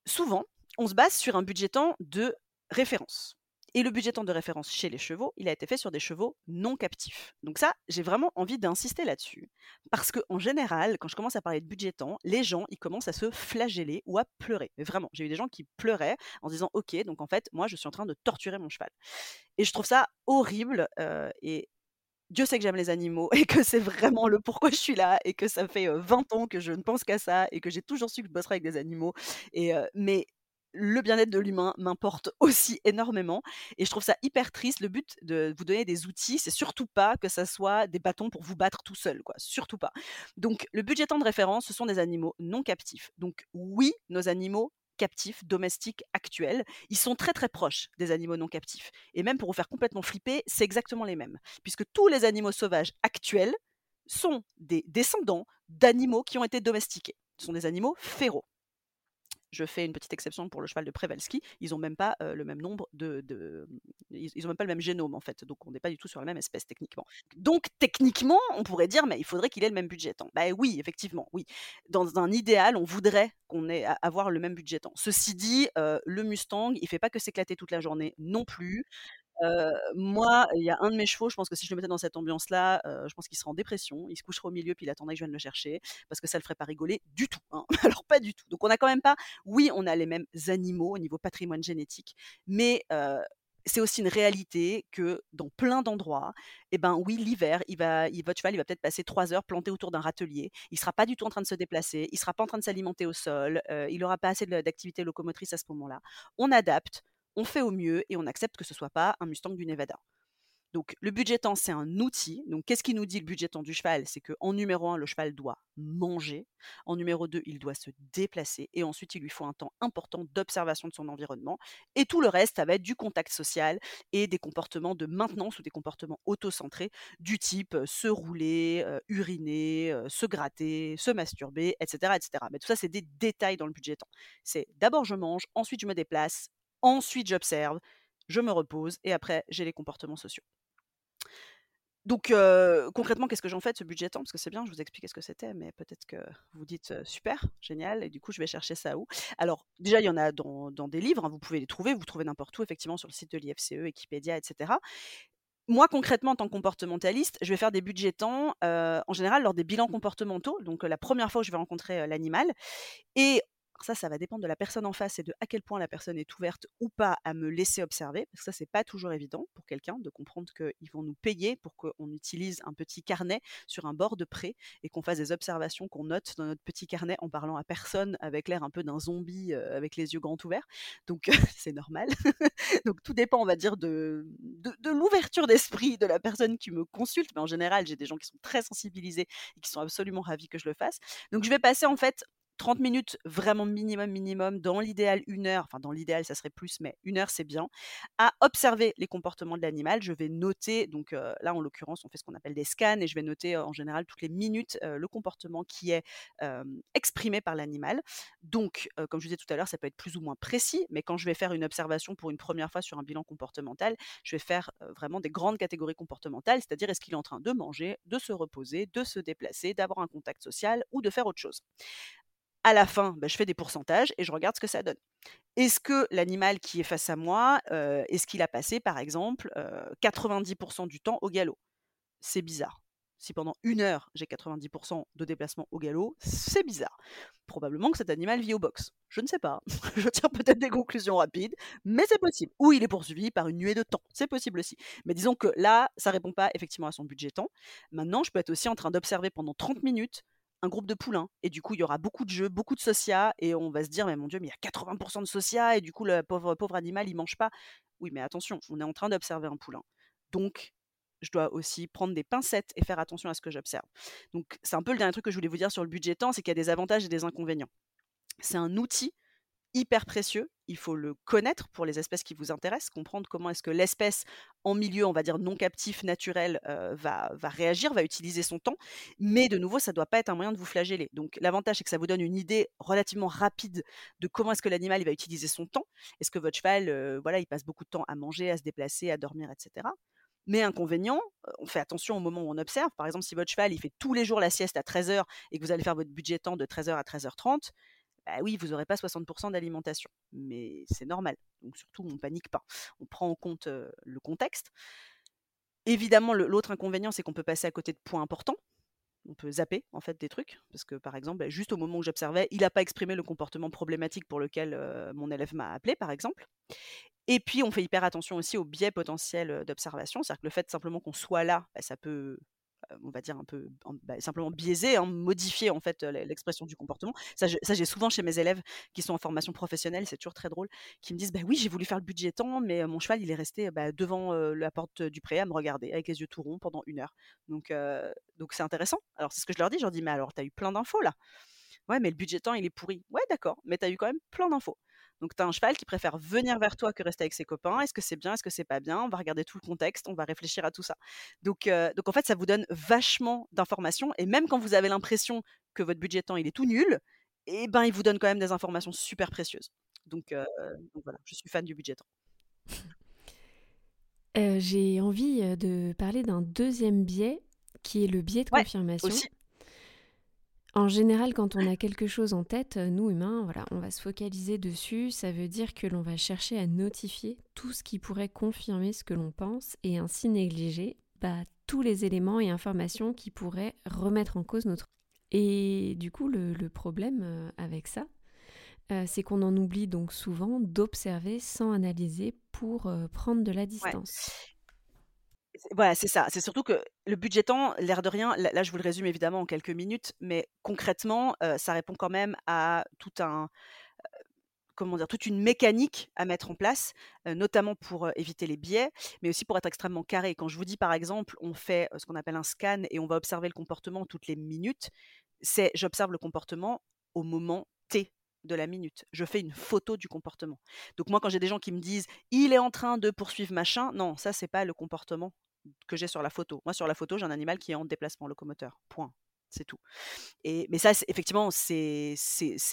Speaker 2: Souvent, on se base sur un budget temps de référence. Et le budget temps de référence chez les chevaux, il a été fait sur des chevaux non captifs. Donc ça, j'ai vraiment envie d'insister là-dessus. Parce qu'en général, quand je commence à parler de budget temps, les gens, ils commencent à se flageller ou à pleurer. Mais vraiment, j'ai eu des gens qui pleuraient en disant, OK, donc en fait, moi, je suis en train de torturer mon cheval. Et je trouve ça horrible. et Dieu sait que j'aime les animaux et que c'est vraiment le pourquoi je suis là et que ça fait 20 ans que je ne pense qu'à ça et que j'ai toujours su que je bosserais avec des animaux. Et, mais le bien-être de l'humain m'importe aussi énormément et je trouve ça hyper triste. Le but de vous donner des outils, c'est surtout pas que ça soit des bâtons pour vous battre tout seul, quoi. Surtout pas. Donc, le budget temps de référence, ce sont des animaux non captifs. Donc, oui, nos animaux captifs, domestiques, actuels, ils sont très très proches des animaux non captifs. Et même pour vous faire complètement flipper, c'est exactement les mêmes. Puisque tous les animaux sauvages actuels sont des descendants d'animaux qui ont été domestiqués. Ce sont des animaux féraux. Je fais une petite exception pour le cheval de Przewalski. Ils n'ont même pas le même nombre de, ils, ont même pas le même génome en fait. Donc on n'est pas du tout sur la même espèce techniquement. Donc techniquement, on pourrait dire, mais il faudrait qu'il ait le même budget temps. Bah oui, effectivement, oui. Dans un idéal, on voudrait qu'on ait à avoir le même budget temps. Ceci dit, le Mustang, il fait pas que s'éclater toute la journée non plus moi, il y a un de mes chevaux, je pense que si je le mettais dans cette ambiance-là, je pense qu'il serait en dépression. Il se coucherait au milieu, puis il attendrait que je vienne le chercher, parce que ça le ferait pas rigoler du tout, hein. Alors pas du tout. Donc on a quand même pas oui, on a les mêmes animaux au niveau patrimoine génétique, mais c'est aussi une réalité que dans plein d'endroits, eh ben oui, l'hiver, il va, il, votre cheval, il va peut-être passer trois heures planté autour d'un râtelier. Il sera pas du tout en train de se déplacer. Il sera pas en train de s'alimenter au sol. il aura pas assez d'activité locomotrice à ce moment-là. On adapte on fait au mieux et on accepte que ce soit pas un Mustang du Nevada. Donc le budget c'est un outil. Donc qu'est-ce qui nous dit le budget du cheval? C'est qu'en numéro un, le cheval doit manger. En numéro 2, il doit se déplacer. Et ensuite, il lui faut un temps important d'observation de son environnement. Et tout le reste, ça va être du contact social et des comportements de maintenance ou des comportements autocentrés du type se rouler, uriner, se gratter, se masturber, etc., etc. Mais tout ça, c'est des détails dans le budget temps. C'est d'abord je mange, ensuite je me déplace, Ensuite, j'observe, je me repose et après, j'ai les comportements sociaux. Donc, concrètement, qu'est-ce que j'en fais de ce budget temps? Parce que c'est bien, je vous expliquais ce que c'était, mais peut-être que vous dites super, génial, et du coup, je vais chercher ça où? Alors, déjà, il y en a dans, des livres, hein, vous pouvez les trouver, vous trouvez n'importe où, effectivement, sur le site de l'IFCE, Wikipédia, etc. Moi, concrètement, en tant que comportementaliste, je vais faire des budgets temps, en général, lors des bilans comportementaux, donc la première fois où je vais rencontrer l'animal. Et ça, ça va dépendre de la personne en face et de à quel point la personne est ouverte ou pas à me laisser observer, parce que ça, c'est pas toujours évident pour quelqu'un de comprendre qu'ils vont nous payer pour qu'on utilise un petit carnet sur un bord de pré et qu'on fasse des observations, qu'on note dans notre petit carnet en parlant à personne avec l'air un peu d'un zombie euh, avec les yeux grands ouverts. Donc, c'est normal. Donc, tout dépend, on va dire, de, de l'ouverture d'esprit de la personne qui me consulte. Mais en général, j'ai des gens qui sont très sensibilisés et qui sont absolument ravis que je le fasse. Donc, je vais passer en fait 30 minutes, vraiment minimum, minimum, dans l'idéal une heure, enfin dans l'idéal ça serait plus, mais une heure c'est bien, à observer les comportements de l'animal. Je vais noter, donc là en l'occurrence on fait ce qu'on appelle des scans et je vais noter en général toutes les minutes le comportement qui est exprimé par l'animal. Donc comme je disais tout à l'heure, ça peut être plus ou moins précis, mais quand je vais faire une observation pour une première fois sur un bilan comportemental, je vais faire vraiment des grandes catégories comportementales, c'est-à-dire est-ce qu'il est en train de manger, de se reposer, de se déplacer, d'avoir un contact social ou de faire autre chose à la fin, bah, je fais des pourcentages et je regarde ce que ça donne. Est-ce que l'animal qui est face à moi, est-ce qu'il a passé, par exemple, 90% du temps au galop? C'est bizarre. Si pendant une heure, j'ai 90% de déplacement au galop, c'est bizarre. Probablement que cet animal vit au box. Je ne sais pas. je tire peut-être des conclusions rapides, mais c'est possible. Ou il est poursuivi par une nuée de temps. C'est possible aussi. Mais disons que là, ça répond pas effectivement à son budget temps. Maintenant, je peux être aussi en train d'observer pendant 30 minutes un groupe de poulains. Et du coup, il y aura beaucoup de jeux, beaucoup de socia, et on va se dire, mais mon Dieu, mais il y a 80% de socia, et du coup, le pauvre, pauvre animal, il mange pas. Oui, mais attention, on est en train d'observer un poulain. Donc, je dois aussi prendre des pincettes et faire attention à ce que j'observe. Donc, c'est un peu le dernier truc que je voulais vous dire sur le budget temps, c'est qu'il y a des avantages et des inconvénients. C'est un outil hyper précieux. Il faut le connaître pour les espèces qui vous intéressent, comprendre comment est-ce que l'espèce en milieu, on va dire non captif, naturel, va, va réagir, va utiliser son temps. Mais de nouveau, ça ne doit pas être un moyen de vous flageller. Donc l'avantage, c'est que ça vous donne une idée relativement rapide de comment est-ce que l'animal va utiliser son temps. Est-ce que votre cheval, voilà, il passe beaucoup de temps à manger, à se déplacer, à dormir, etc. Mais inconvénient, on fait attention au moment où on observe. Par exemple, si votre cheval, il fait tous les jours la sieste à 13h et que vous allez faire votre budget temps de 13h à 13h30, bah oui, vous n'aurez pas 60% d'alimentation, mais c'est normal. Donc surtout, on ne panique pas. On prend en compte le contexte. Évidemment, l'autre inconvénient, c'est qu'on peut passer à côté de points importants. On peut zapper en fait des trucs, parce que par exemple, bah, juste au moment où j'observais, il n'a pas exprimé le comportement problématique pour lequel mon élève m'a appelé, par exemple. Et puis, on fait hyper attention aussi aux biais potentiels d'observation, c'est-à-dire que le fait simplement qu'on soit là, bah, ça peut on va dire un peu bah, simplement biaisé, hein, modifier en fait l'expression du comportement. Ça, j'ai souvent chez mes élèves qui sont en formation professionnelle, c'est toujours très drôle, qui me disent bah oui j'ai voulu faire le budget temps, mais mon cheval il est resté bah, devant la porte du pré à me regarder avec les yeux tout ronds pendant une heure. Donc donc c'est intéressant. Alors c'est ce que je leur dis, je leur dis mais alors tu as eu plein d'infos là. Ouais, mais le budget temps, il est pourri. Ouais, d'accord, mais tu as eu quand même plein d'infos. Donc, tu as un cheval qui préfère venir vers toi que rester avec ses copains. Est-ce que c'est bien? Est-ce que c'est pas bien? On va regarder tout le contexte, on va réfléchir à tout ça. Donc, donc en fait, ça vous donne vachement d'informations. Et même quand vous avez l'impression que votre budget temps, il est tout nul, eh ben, il vous donne quand même des informations super précieuses. Donc, voilà, je suis fan du budget temps.
Speaker 1: J'ai envie de parler d'un deuxième biais qui est le biais de confirmation. Aussi. En général, quand on a quelque chose en tête, euh, nous humains, voilà, on va se focaliser dessus. Ça veut dire que l'on va chercher à notifier tout ce qui pourrait confirmer ce que l'on pense et ainsi négliger bah, tous les éléments et informations qui pourraient remettre en cause notre. Et du coup, le, problème euh, avec ça, euh, c'est qu'on en oublie donc souvent d'observer sans analyser pour prendre de la distance.
Speaker 2: Voilà, c'est ça. C'est surtout que le budget temps, l'air de rien, là, je vous le résume évidemment en quelques minutes, mais concrètement, ça répond quand même à tout un, comment dire, toute une mécanique à mettre en place, notamment pour éviter les biais, mais aussi pour être extrêmement carré. Quand je vous dis par exemple, on fait ce qu'on appelle un scan et on va observer le comportement toutes les minutes, c'est j'observe le comportement au moment T de la minute. Je fais une photo du comportement. Donc moi, quand j'ai des gens qui me disent il est en train de poursuivre machin, non, ça c'est pas le comportement que j'ai sur la photo. Moi, sur la photo, j'ai un animal qui est en déplacement locomoteur. Point. C'est tout. Et, mais ça, effectivement, c'est,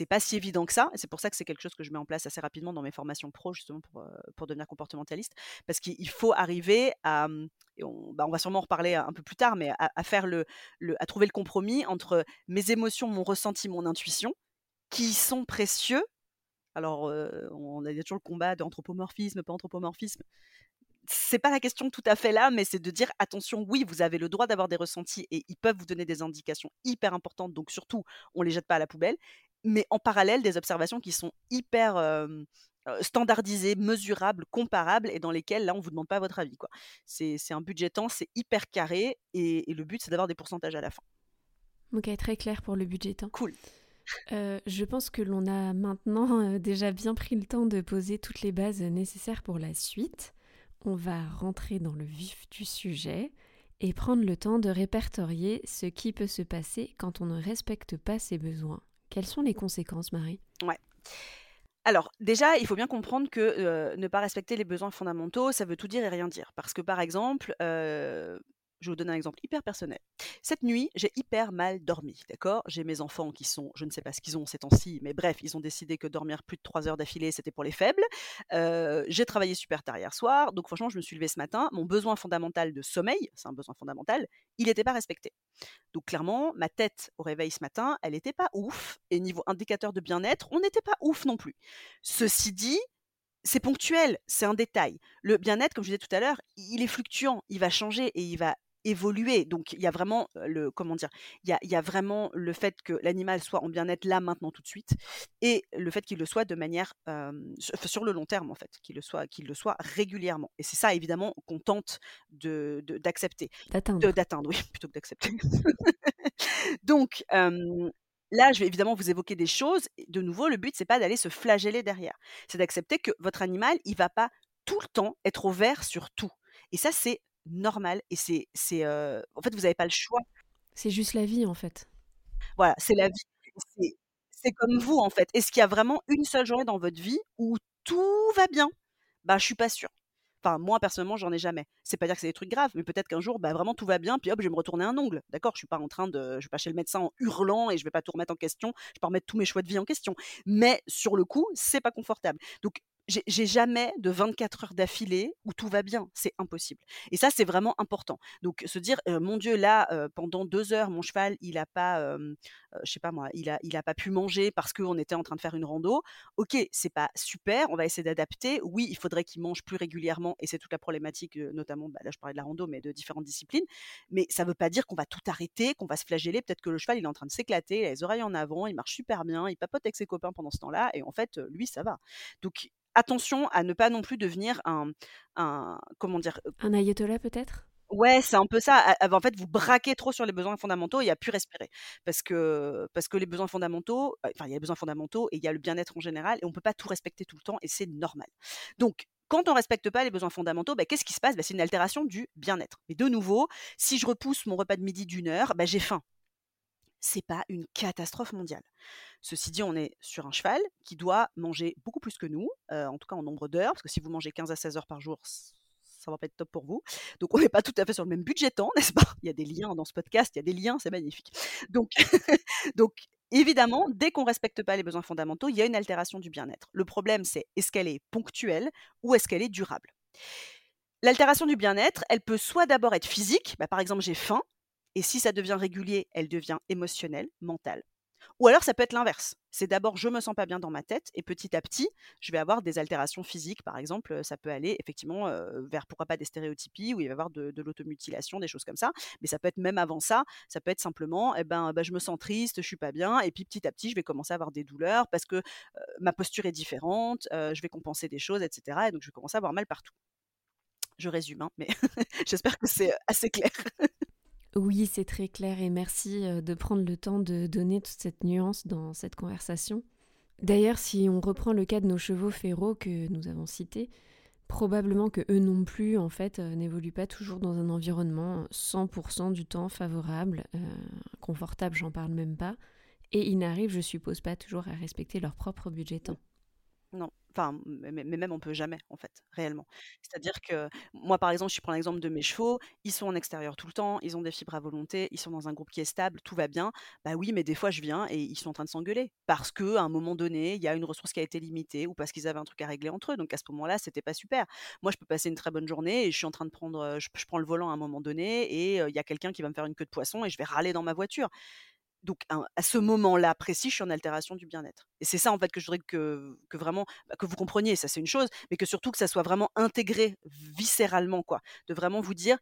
Speaker 2: pas si évident que ça. C'est pour ça que c'est quelque chose que je mets en place assez rapidement dans mes formations pro, justement, pour, pour devenir comportementaliste. Parce qu'il faut arriver à. On, bah, on, va sûrement en reparler un peu plus tard, mais à, faire le, le, à trouver le compromis entre mes émotions, mon ressenti, mon intuition, qui sont précieux. Alors, on a toujours le combat d'anthropomorphisme, pas anthropomorphisme c'est pas la question tout à fait là, mais c'est de dire attention, oui, vous avez le droit d'avoir des ressentis et ils peuvent vous donner des indications hyper importantes, donc surtout, on les jette pas à la poubelle. mais en parallèle des observations qui sont hyper standardisées, mesurables, comparables et dans lesquelles là on vous demande pas votre avis quoi. C'est un budget temps, c'est hyper carré et, et le but c'est d'avoir des pourcentages à la fin.
Speaker 1: Ok, très clair pour le budget temps.
Speaker 2: Cool.
Speaker 1: je pense que l'on a maintenant déjà bien pris le temps de poser toutes les bases nécessaires pour la suite. On va rentrer dans le vif du sujet et prendre le temps de répertorier ce qui peut se passer quand on ne respecte pas ses besoins. Quelles sont les conséquences, Marie?
Speaker 2: Ouais. Alors, déjà, il faut bien comprendre que ne pas respecter les besoins fondamentaux, ça veut tout dire et rien dire. Parce que, par exemple, je vous donner un exemple hyper personnel. Cette nuit, j'ai hyper mal dormi, d'accord? J'ai mes enfants qui sont, je ne sais pas ce qu'ils ont ces temps-ci, mais bref, ils ont décidé que dormir plus de 3 heures d'affilée, c'était pour les faibles. j'ai travaillé super tard hier soir, donc franchement, je me suis levée ce matin. Mon besoin fondamental de sommeil, c'est un besoin fondamental, il n'était pas respecté. Donc clairement, ma tête au réveil ce matin, elle n'était pas ouf, et niveau indicateur de bien-être, on n'était pas ouf non plus. Ceci dit, c'est ponctuel, c'est un détail. Le bien-être, comme je disais tout à l'heure, il est fluctuant, il va changer et il va évoluer. Donc il y a vraiment le comment dire, il y a, y a vraiment le fait que l'animal soit en bien-être là maintenant tout de suite et le fait qu'il le soit de manière sur le long terme en fait, qu'il le soit qu'il le soit régulièrement. Et c'est ça évidemment qu'on tente de d'accepter,
Speaker 1: d'atteindre,
Speaker 2: d'atteindre, oui, plutôt que d'accepter. Donc Là, je vais évidemment vous évoquer des choses. De nouveau, le but, c'est pas d'aller se flageller derrière. C'est d'accepter que votre animal, il va pas tout le temps être au vert sur tout. Et ça, c'est normal et c'est c'est en fait vous n'avez pas le choix.
Speaker 1: C'est juste la vie en fait.
Speaker 2: Voilà, c'est la vie. C'est comme vous en fait. Est-ce qu'il y a vraiment une seule journée dans votre vie où tout va bien? Bah je suis pas sûre. Enfin, moi, personnellement, j'en ai jamais. C'est pas dire que c'est des trucs graves, mais peut-être qu'un jour, bah, vraiment tout va bien, puis hop, je vais me retourner un ongle. D'accord Je suis pas en train de. Je vais pas chez le médecin en hurlant et je vais pas tout remettre en question. Je vais pas remettre tous mes choix de vie en question. Mais sur le coup, c'est pas confortable. Donc, j'ai jamais de 24 heures d'affilée où tout va bien. C'est impossible. Et ça, c'est vraiment important. Donc, se dire, mon Dieu, là, pendant deux heures, mon cheval, il a pas, je sais pas moi, il a, il a pas pu manger parce qu'on était en train de faire une rando. Ok, c'est pas super. On va essayer d'adapter. Oui, il faudrait qu'il mange plus régulièrement. Et c'est toute la problématique, notamment, bah, là, je parlais de la rando, mais de différentes disciplines. Mais ça veut pas dire qu'on va tout arrêter, qu'on va se flageller. Peut-être que le cheval, il est en train de s'éclater, il a les oreilles en avant, il marche super bien, il papote avec ses copains pendant ce temps-là. Et en fait, lui, ça va. Donc, attention à ne pas non plus devenir un, un comment dire
Speaker 1: Un ayatollah peut-être?
Speaker 2: Ouais, c'est un peu ça. En fait, vous braquez trop sur les besoins fondamentaux et il n'y a plus respirer. Parce que, parce que les besoins fondamentaux, enfin, il y a les besoins fondamentaux et il y a le bien-être en général et on ne peut pas tout respecter tout le temps et c'est normal. Donc, quand on ne respecte pas les besoins fondamentaux, bah, qu'est-ce qui se passe? Bah, C'est une altération du bien-être. Mais de nouveau, si je repousse mon repas de midi d'une heure, bah, j'ai faim c'est pas une catastrophe mondiale. Ceci dit, on est sur un cheval qui doit manger beaucoup plus que nous, en tout cas en nombre d'heures, parce que si vous mangez 15 à 16 heures par jour, ça va pas être top pour vous. Donc on n'est pas tout à fait sur le même budget temps, n'est-ce pas? Il y a des liens dans ce podcast, il y a des liens, c'est magnifique. Donc, donc évidemment, dès qu'on ne respecte pas les besoins fondamentaux, il y a une altération du bien-être. Le problème, c'est est-ce qu'elle est ponctuelle ou est-ce qu'elle est durable? L'altération du bien-être, elle peut soit d'abord être physique, bah, par exemple j'ai faim, et si ça devient régulier, elle devient émotionnelle, mentale. Ou alors ça peut être l'inverse. C'est d'abord je me sens pas bien dans ma tête et petit à petit, je vais avoir des altérations physiques par exemple, ça peut aller effectivement vers pourquoi pas des stéréotypies où il va y avoir de, l'automutilation, des choses comme ça, mais ça peut être même avant ça, ça peut être simplement eh ben bah, je me sens triste, je suis pas bien et puis petit à petit, je vais commencer à avoir des douleurs parce que ma posture est différente, je vais compenser des choses etc. et donc je vais commencer à avoir mal partout. Je résume hein, mais j'espère que c'est assez clair.
Speaker 1: Oui, c'est très clair et merci euh, de prendre le temps de donner toute cette nuance dans cette conversation. D'ailleurs, si on reprend le cas de nos chevaux férots que nous avons cités, probablement que eux non plus, en fait, euh, n'évoluent pas toujours dans un environnement 100% du temps favorable, euh, confortable, j'en parle même pas, et ils n'arrivent, je suppose, pas toujours à respecter leur propre budget temps.
Speaker 2: Non, enfin, mais, même on peut jamais, en fait, réellement. C'est-à-dire que moi, par exemple, je prends l'exemple de mes chevaux, ils sont en extérieur tout le temps, ils ont des fibres à volonté, ils sont dans un groupe qui est stable, tout va bien. Bah oui, mais des fois, je viens et ils sont en train de s'engueuler parce que à un moment donné, il y a une ressource qui a été limitée ou parce qu'ils avaient un truc à régler entre eux. Donc à ce moment-là, c'était pas super. Moi, je peux passer une très bonne journée et je suis en train de prendre, je, prends le volant à un moment donné et il y a quelqu'un qui va me faire une queue de poisson et je vais râler dans ma voiture donc à ce moment-là précis, je suis en altération du bien-être. Et c'est ça en fait que je voudrais que, vraiment bah, que vous compreniez. Ça c'est une chose, mais que surtout que ça soit vraiment intégré viscéralement quoi. De vraiment vous dire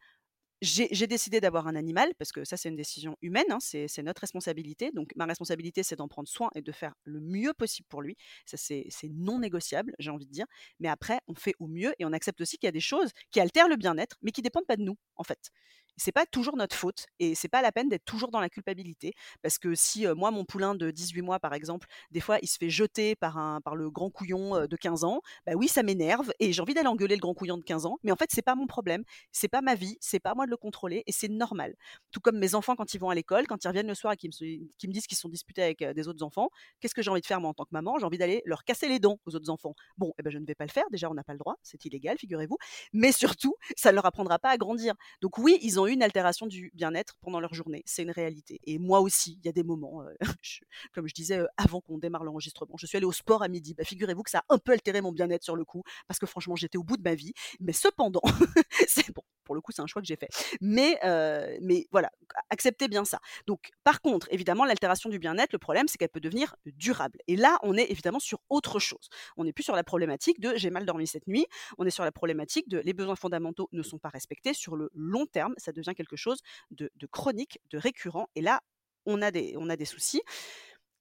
Speaker 2: j'ai décidé d'avoir un animal parce que ça, c'est une décision humaine, hein, c'est notre responsabilité. Donc ma responsabilité, c'est d'en prendre soin et de faire le mieux possible pour lui. Ça, c'est non négociable, j'ai envie de dire. Mais après, on fait au mieux et on accepte aussi qu'il y a des choses qui altèrent le bien-être, mais qui dépendent pas de nous, en fait c'est pas toujours notre faute et c'est pas la peine d'être toujours dans la culpabilité parce que si moi mon poulain de 18 mois par exemple des fois il se fait jeter par un par le grand couillon de 15 ans bah oui ça m'énerve et j'ai envie d'aller engueuler le grand couillon de 15 ans mais en fait c'est pas mon problème c'est pas ma vie c'est pas à moi de le contrôler et c'est normal. Tout comme mes enfants quand ils vont à l'école quand ils reviennent le soir et qu'ils me, disent qu'ils sont disputés avec des autres enfants qu'est-ce que j'ai envie de faire moi en tant que maman? J'ai envie d'aller leur casser les dents aux autres enfants. Bon eh ben je ne vais pas le faire déjà on n'a pas le droit c'est illégal figurez-vous mais surtout ça ne leur apprendra pas à grandir. Donc oui ils ont une altération du bien-être pendant leur journée. C'est une réalité. Et moi aussi, il y a des moments, euh, comme je disais euh, avant qu'on démarre l'enregistrement, je suis allée au sport à midi. Bah, figurez-vous que ça a un peu altéré mon bien-être sur le coup, parce que franchement, j'étais au bout de ma vie. Mais cependant, c'est bon, pour le coup, c'est un choix que j'ai fait. Mais, euh, mais voilà, acceptez bien ça. Donc, par contre, évidemment, l'altération du bien-être, le problème, c'est qu'elle peut devenir durable. Et là, on est évidemment sur autre chose. On n'est plus sur la problématique de j'ai mal dormi cette nuit. On est sur la problématique de les besoins fondamentaux ne sont pas respectés sur le long terme. Ça devient quelque chose de, chronique, de récurrent. Et là, on a des, on a des soucis.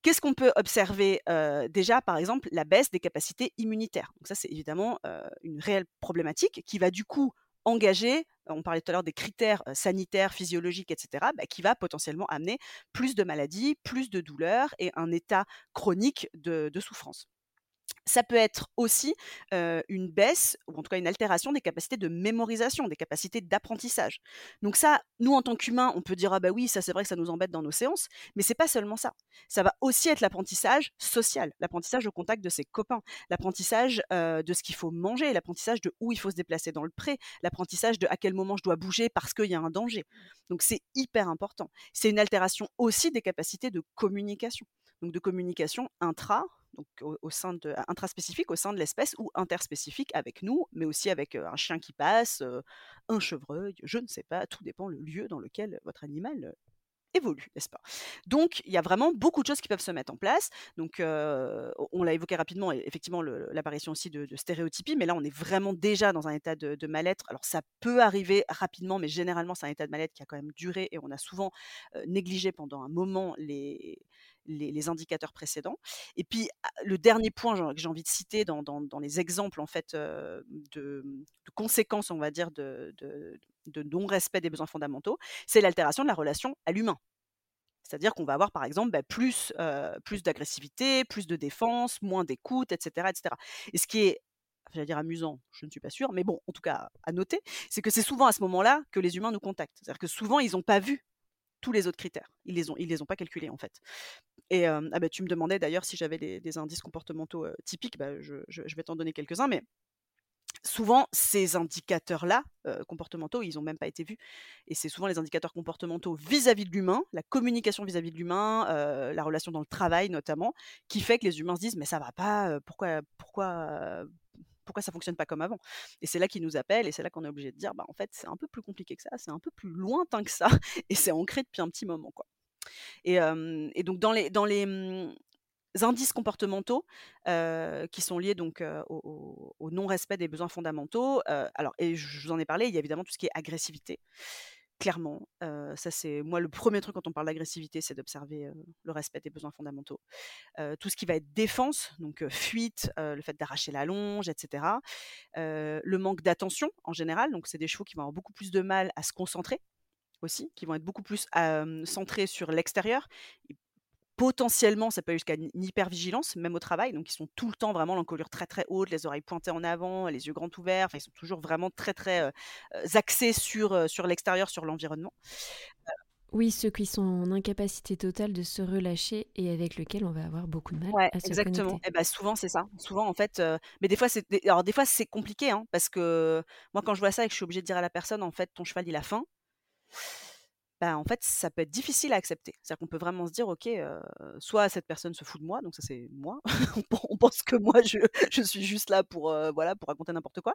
Speaker 2: Qu'est-ce qu'on peut observer Déjà, par exemple, la baisse des capacités immunitaires? Donc ça, c'est évidemment une réelle problématique qui va du coup engager, on parlait tout à l'heure des critères sanitaires, physiologiques, etc., bah, qui va potentiellement amener plus de maladies, plus de douleurs et un état chronique de souffrance ça peut être aussi une baisse, ou en tout cas une altération des capacités de mémorisation, des capacités d'apprentissage. Donc ça, nous en tant qu'humains, on peut dire ah bah oui, ça c'est vrai que ça nous embête dans nos séances, mais c'est pas seulement ça. Ça va aussi être l'apprentissage social, l'apprentissage au contact de ses copains, l'apprentissage de ce qu'il faut manger, l'apprentissage de où il faut se déplacer dans le pré, l'apprentissage de à quel moment je dois bouger parce qu'il y a un danger. Donc c'est hyper important. C'est une altération aussi des capacités de communication, donc de communication intra donc au, sein de intraspécifique au sein de l'espèce ou interspécifique avec nous, mais aussi avec un chien qui passe, un chevreuil, je ne sais pas, tout dépend le lieu dans lequel votre animal évolue, n'est-ce pas? Donc, il y a vraiment beaucoup de choses qui peuvent se mettre en place. Donc, on l'a évoqué rapidement, effectivement, l'apparition aussi de, stéréotypies, mais là, on est vraiment déjà dans un état de, de mal-être. Alors, ça peut arriver rapidement, mais généralement, c'est un état de mal-être qui a quand même duré et on a souvent négligé pendant un moment les, les, indicateurs précédents. Et puis, ah, le dernier point que j'ai envie de citer dans, les exemples en fait, de, conséquences, on va dire, de, non-respect des besoins fondamentaux, c'est l'altération de la relation à l'humain. C'est-à-dire qu'on va avoir, par exemple, bah, plus, plus d'agressivité, plus de défense, moins d'écoute, etc., etc. Et ce qui est j'allais dire amusant, je ne suis pas sûre, mais bon, en tout cas, à noter, c'est que c'est souvent à ce moment-là que les humains nous contactent. C'est-à-dire que souvent, ils n'ont pas vu tous les autres critères. Ils les les ont pas calculés en fait. Et ah bah, tu me demandais d'ailleurs si j'avais des, indices comportementaux typiques. Bah, je, vais t'en donner quelques-uns, mais souvent ces indicateurs-là comportementaux, ils n'ont même pas été vus. Et c'est souvent les indicateurs comportementaux vis-à-vis de l'humain, la communication vis-à-vis de l'humain, la relation dans le travail notamment, qui fait que les humains se disent mais ça va pas, pourquoi, pourquoi, pourquoi ça fonctionne pas comme avant? Et c'est là qu'ils nous appellent et c'est là qu'on est obligé de dire, bah en fait c'est un peu plus compliqué que ça, c'est un peu plus lointain que ça et c'est ancré depuis un petit moment quoi. Et, donc dans les, mmh, indices comportementaux qui sont liés donc au, au non-respect des besoins fondamentaux, alors et je vous en ai parlé, il y a évidemment tout ce qui est agressivité clairement. ça, c'est moi le premier truc quand on parle d'agressivité, c'est d'observer le respect des besoins fondamentaux. tout ce qui va être défense, donc fuite, le fait d'arracher la longe, etc. le manque d'attention en général, donc c'est des chevaux qui vont avoir beaucoup plus de mal à se concentrer aussi, qui vont être beaucoup plus centrés sur l'extérieur potentiellement, ça peut aller jusqu'à une hypervigilance, même au travail. Donc, ils sont tout le temps vraiment l'encolure très très haute, les oreilles pointées en avant, les yeux grands ouverts. Enfin, ils sont toujours vraiment très très axés sur, sur l'extérieur, sur l'environnement.
Speaker 1: Oui, ceux qui sont en incapacité totale de se relâcher et avec lesquels on va avoir beaucoup de mal
Speaker 2: ouais,
Speaker 1: à se
Speaker 2: exactement. Et eh ben, souvent c'est ça. Souvent en fait, mais des fois c'est alors des fois c'est compliqué hein, parce que moi quand je vois ça et que je suis obligée de dire à la personne en fait ton cheval il a faim bah, en fait, ça peut être difficile à accepter. C'est-à-dire qu'on peut vraiment se dire, OK, soit cette personne se fout de moi, donc ça c'est moi, on pense que moi je, je suis juste là pour, voilà, pour raconter n'importe quoi,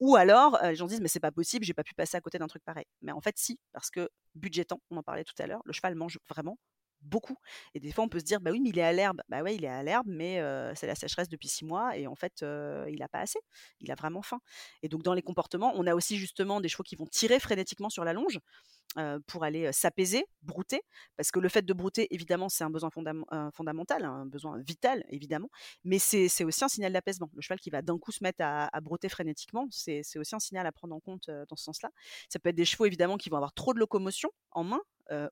Speaker 2: ou alors les gens disent, mais c'est pas possible, j'ai pas pu passer à côté d'un truc pareil. Mais en fait, si, parce que budgétant, on en parlait tout à l'heure, le cheval mange vraiment beaucoup. Et des fois, on peut se dire, bah oui, mais il est à l'herbe. Bah ouais, il est à l'herbe, mais c'est la sécheresse depuis six mois et en fait, il n'a pas assez. Il a vraiment faim. Et donc, dans les comportements, on a aussi justement des chevaux qui vont tirer frénétiquement sur la longe pour aller s'apaiser, brouter, parce que le fait de brouter, évidemment, c'est un besoin fondamental, un besoin vital, évidemment, mais c'est aussi un signal d'apaisement. Le cheval qui va d'un coup se mettre à, à brouter frénétiquement, c'est aussi un signal à prendre en compte dans ce sens-là. Ça peut être des chevaux, évidemment, qui vont avoir trop de locomotion en main,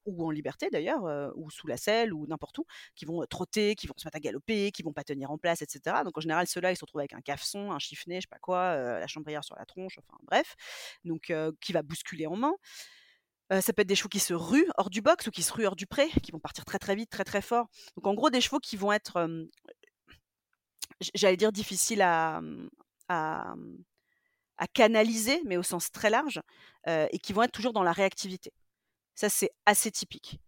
Speaker 2: ou en liberté d'ailleurs, ou sous la selle, ou n'importe où, qui vont trotter, qui vont se mettre à galoper, qui vont pas tenir en place, etc. Donc en général, ceux-là, ils se retrouvent avec un cafeson, un chiffonnet, je sais pas quoi, la chambrière sur la tronche, enfin bref, donc qui va bousculer en main ça peut être des chevaux qui se ruent hors du box ou qui se ruent hors du pré, qui vont partir très très vite, très très fort. Donc en gros, des chevaux qui vont être, j'allais dire difficiles à, canaliser, mais au sens très large, et qui vont être toujours dans la réactivité. Ça, c'est assez typique.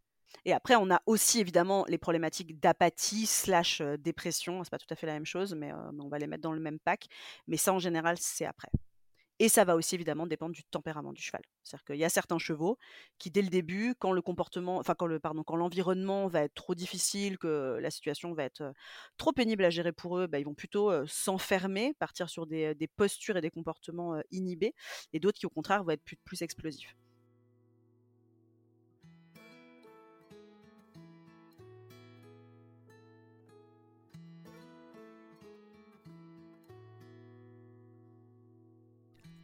Speaker 2: Et après, on a aussi évidemment les problématiques d'apathie slash dépression. C'est pas tout à fait la même chose, mais on va les mettre dans le même pack. Mais ça, en général, c'est après. Et ça va aussi évidemment dépendre du tempérament du cheval. C'est-à-dire qu'il y a certains chevaux qui, dès le début, quand le comportement, enfin quand le, pardon, quand l'environnement va être trop difficile, que la situation va être trop pénible à gérer pour eux, bah, ils vont plutôt s'enfermer, partir sur des, postures et des comportements inhibés, et d'autres qui, au contraire, vont être plus, plus explosifs.